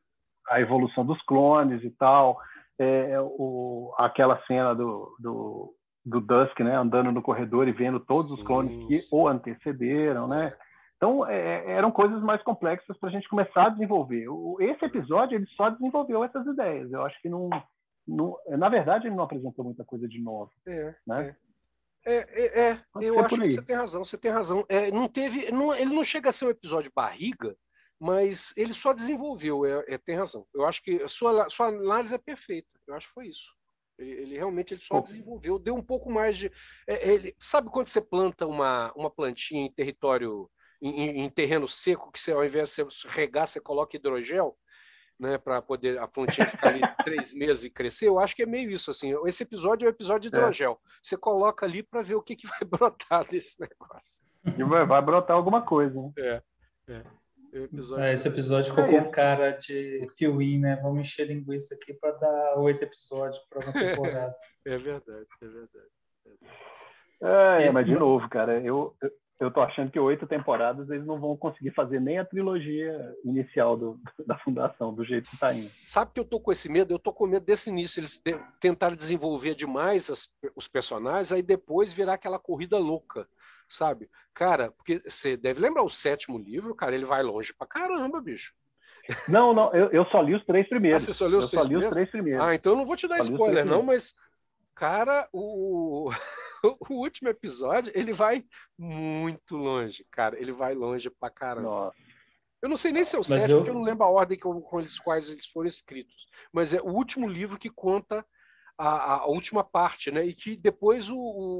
a evolução dos clones e tal, é, o, aquela cena do, do, do Dusk, né, andando no corredor e vendo todos sim, os clones que o antecederam, né? Então, é, é, eram coisas mais complexas para a gente começar a desenvolver. O, esse episódio ele só desenvolveu essas ideias. Eu acho que não, não, na verdade, ele não apresentou muita coisa de novo. É, né? é. É, é, é eu acho que você tem razão, você tem razão. É, não teve, não, ele não chega a ser um episódio barriga, mas ele só desenvolveu, é, é, tem razão. Eu acho que a sua, sua análise é perfeita. Eu acho que foi isso. Ele, ele realmente ele só desenvolveu, deu um pouco mais de. É, ele, sabe quando você planta uma, uma plantinha em território em, em, terreno seco, que você, ao invés de você regar, você coloca hidrogel, né, para poder a plantinha ficar ali três meses e crescer. Eu acho que é meio isso assim. Esse episódio é o episódio de é. hidrogel. É. Você coloca ali para ver o que, que vai brotar desse negócio. E vai, vai brotar alguma coisa. Né? É. é. Episódio... É, esse episódio ficou com cara de fill-in, né? Vamos encher linguiça aqui para dar oito episódios para uma temporada. É verdade, é verdade. É, é, mas de novo, cara, eu, eu tô achando que oito temporadas eles não vão conseguir fazer nem a trilogia inicial do, da fundação, do jeito que está indo. Sabe que eu tô com esse medo? Eu tô com medo desse início, eles de, tentaram desenvolver demais as, os personagens, aí depois virar aquela corrida louca, sabe? Cara, porque você deve lembrar o sétimo livro, cara, ele vai longe pra caramba, bicho. Não, não, eu, eu só li os três primeiros. Ah, você só leu os, eu três, só li primeiros? os três primeiros? Ah, então eu não vou te dar só spoiler, não, mas, cara, o. o último episódio, ele vai muito longe, cara. Ele vai longe pra caramba. Nossa. Eu não sei nem se é o sétimo, eu... porque eu não lembro a ordem com, com eles, quais eles foram escritos. Mas é o último livro que conta a, a última parte, né? E que depois o,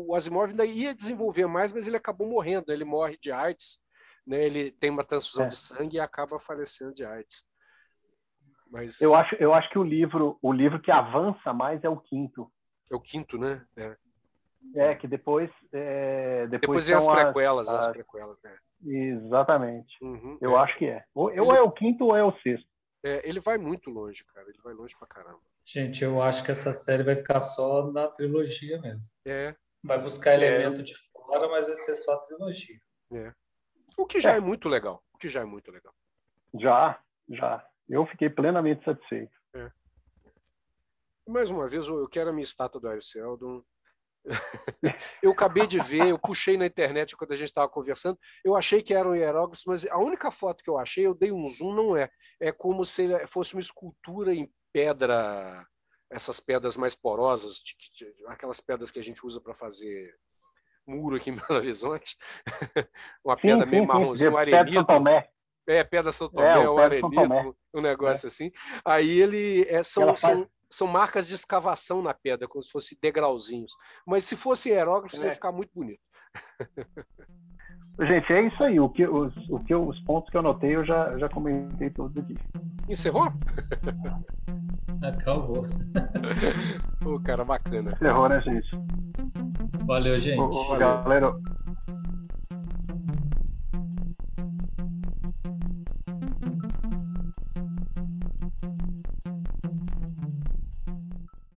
o, Asimov ainda ia desenvolver mais, mas ele acabou morrendo. Ele morre de AIDS, né? Ele tem uma transfusão é. de sangue e acaba falecendo de AIDS. Mas eu acho, eu acho que o livro, o livro que avança mais é o quinto. É o quinto, né? É, é que depois, é, depois, depois é as prequelas, as, as prequelas, né? Exatamente. Uhum, eu é. acho que é. Ou, ele... ou, é o quinto ou é o sexto. É, ele vai muito longe, cara. Ele vai longe pra caramba. Gente, eu acho que essa série vai ficar só na trilogia mesmo. É. Vai buscar elemento de fora, mas vai ser só a trilogia. É. O que já é. é muito legal. O que já é muito legal. Já, já. Eu fiquei plenamente satisfeito. É. Mais uma vez, eu quero a minha estátua do Ari Seldon. Eu acabei de ver, eu puxei na internet quando a gente estava conversando, eu achei que eram hieróglifos, mas a única foto que eu achei, eu dei um zoom, não é. É como se fosse uma escultura em pedra, essas pedras mais porosas, de, de, aquelas pedras que a gente usa para fazer muro aqui em Belo Horizonte. uma pedra sim, meio marronzinha, um arenito. É, pedra São Tomé, é, um arenito, um negócio é. assim. Aí ele é, são, são, marcas de escavação na pedra, como se fossem degrauzinhos. Mas se fosse hierógrafo, é. ia ficar muito bonito. Gente, é isso aí. O que, os, o que, os pontos que eu anotei, eu já, já comentei todos aqui. Encerrou? Acabou. Pô, cara, bacana. Encerrou, né, gente? Valeu, gente. Ô, galera,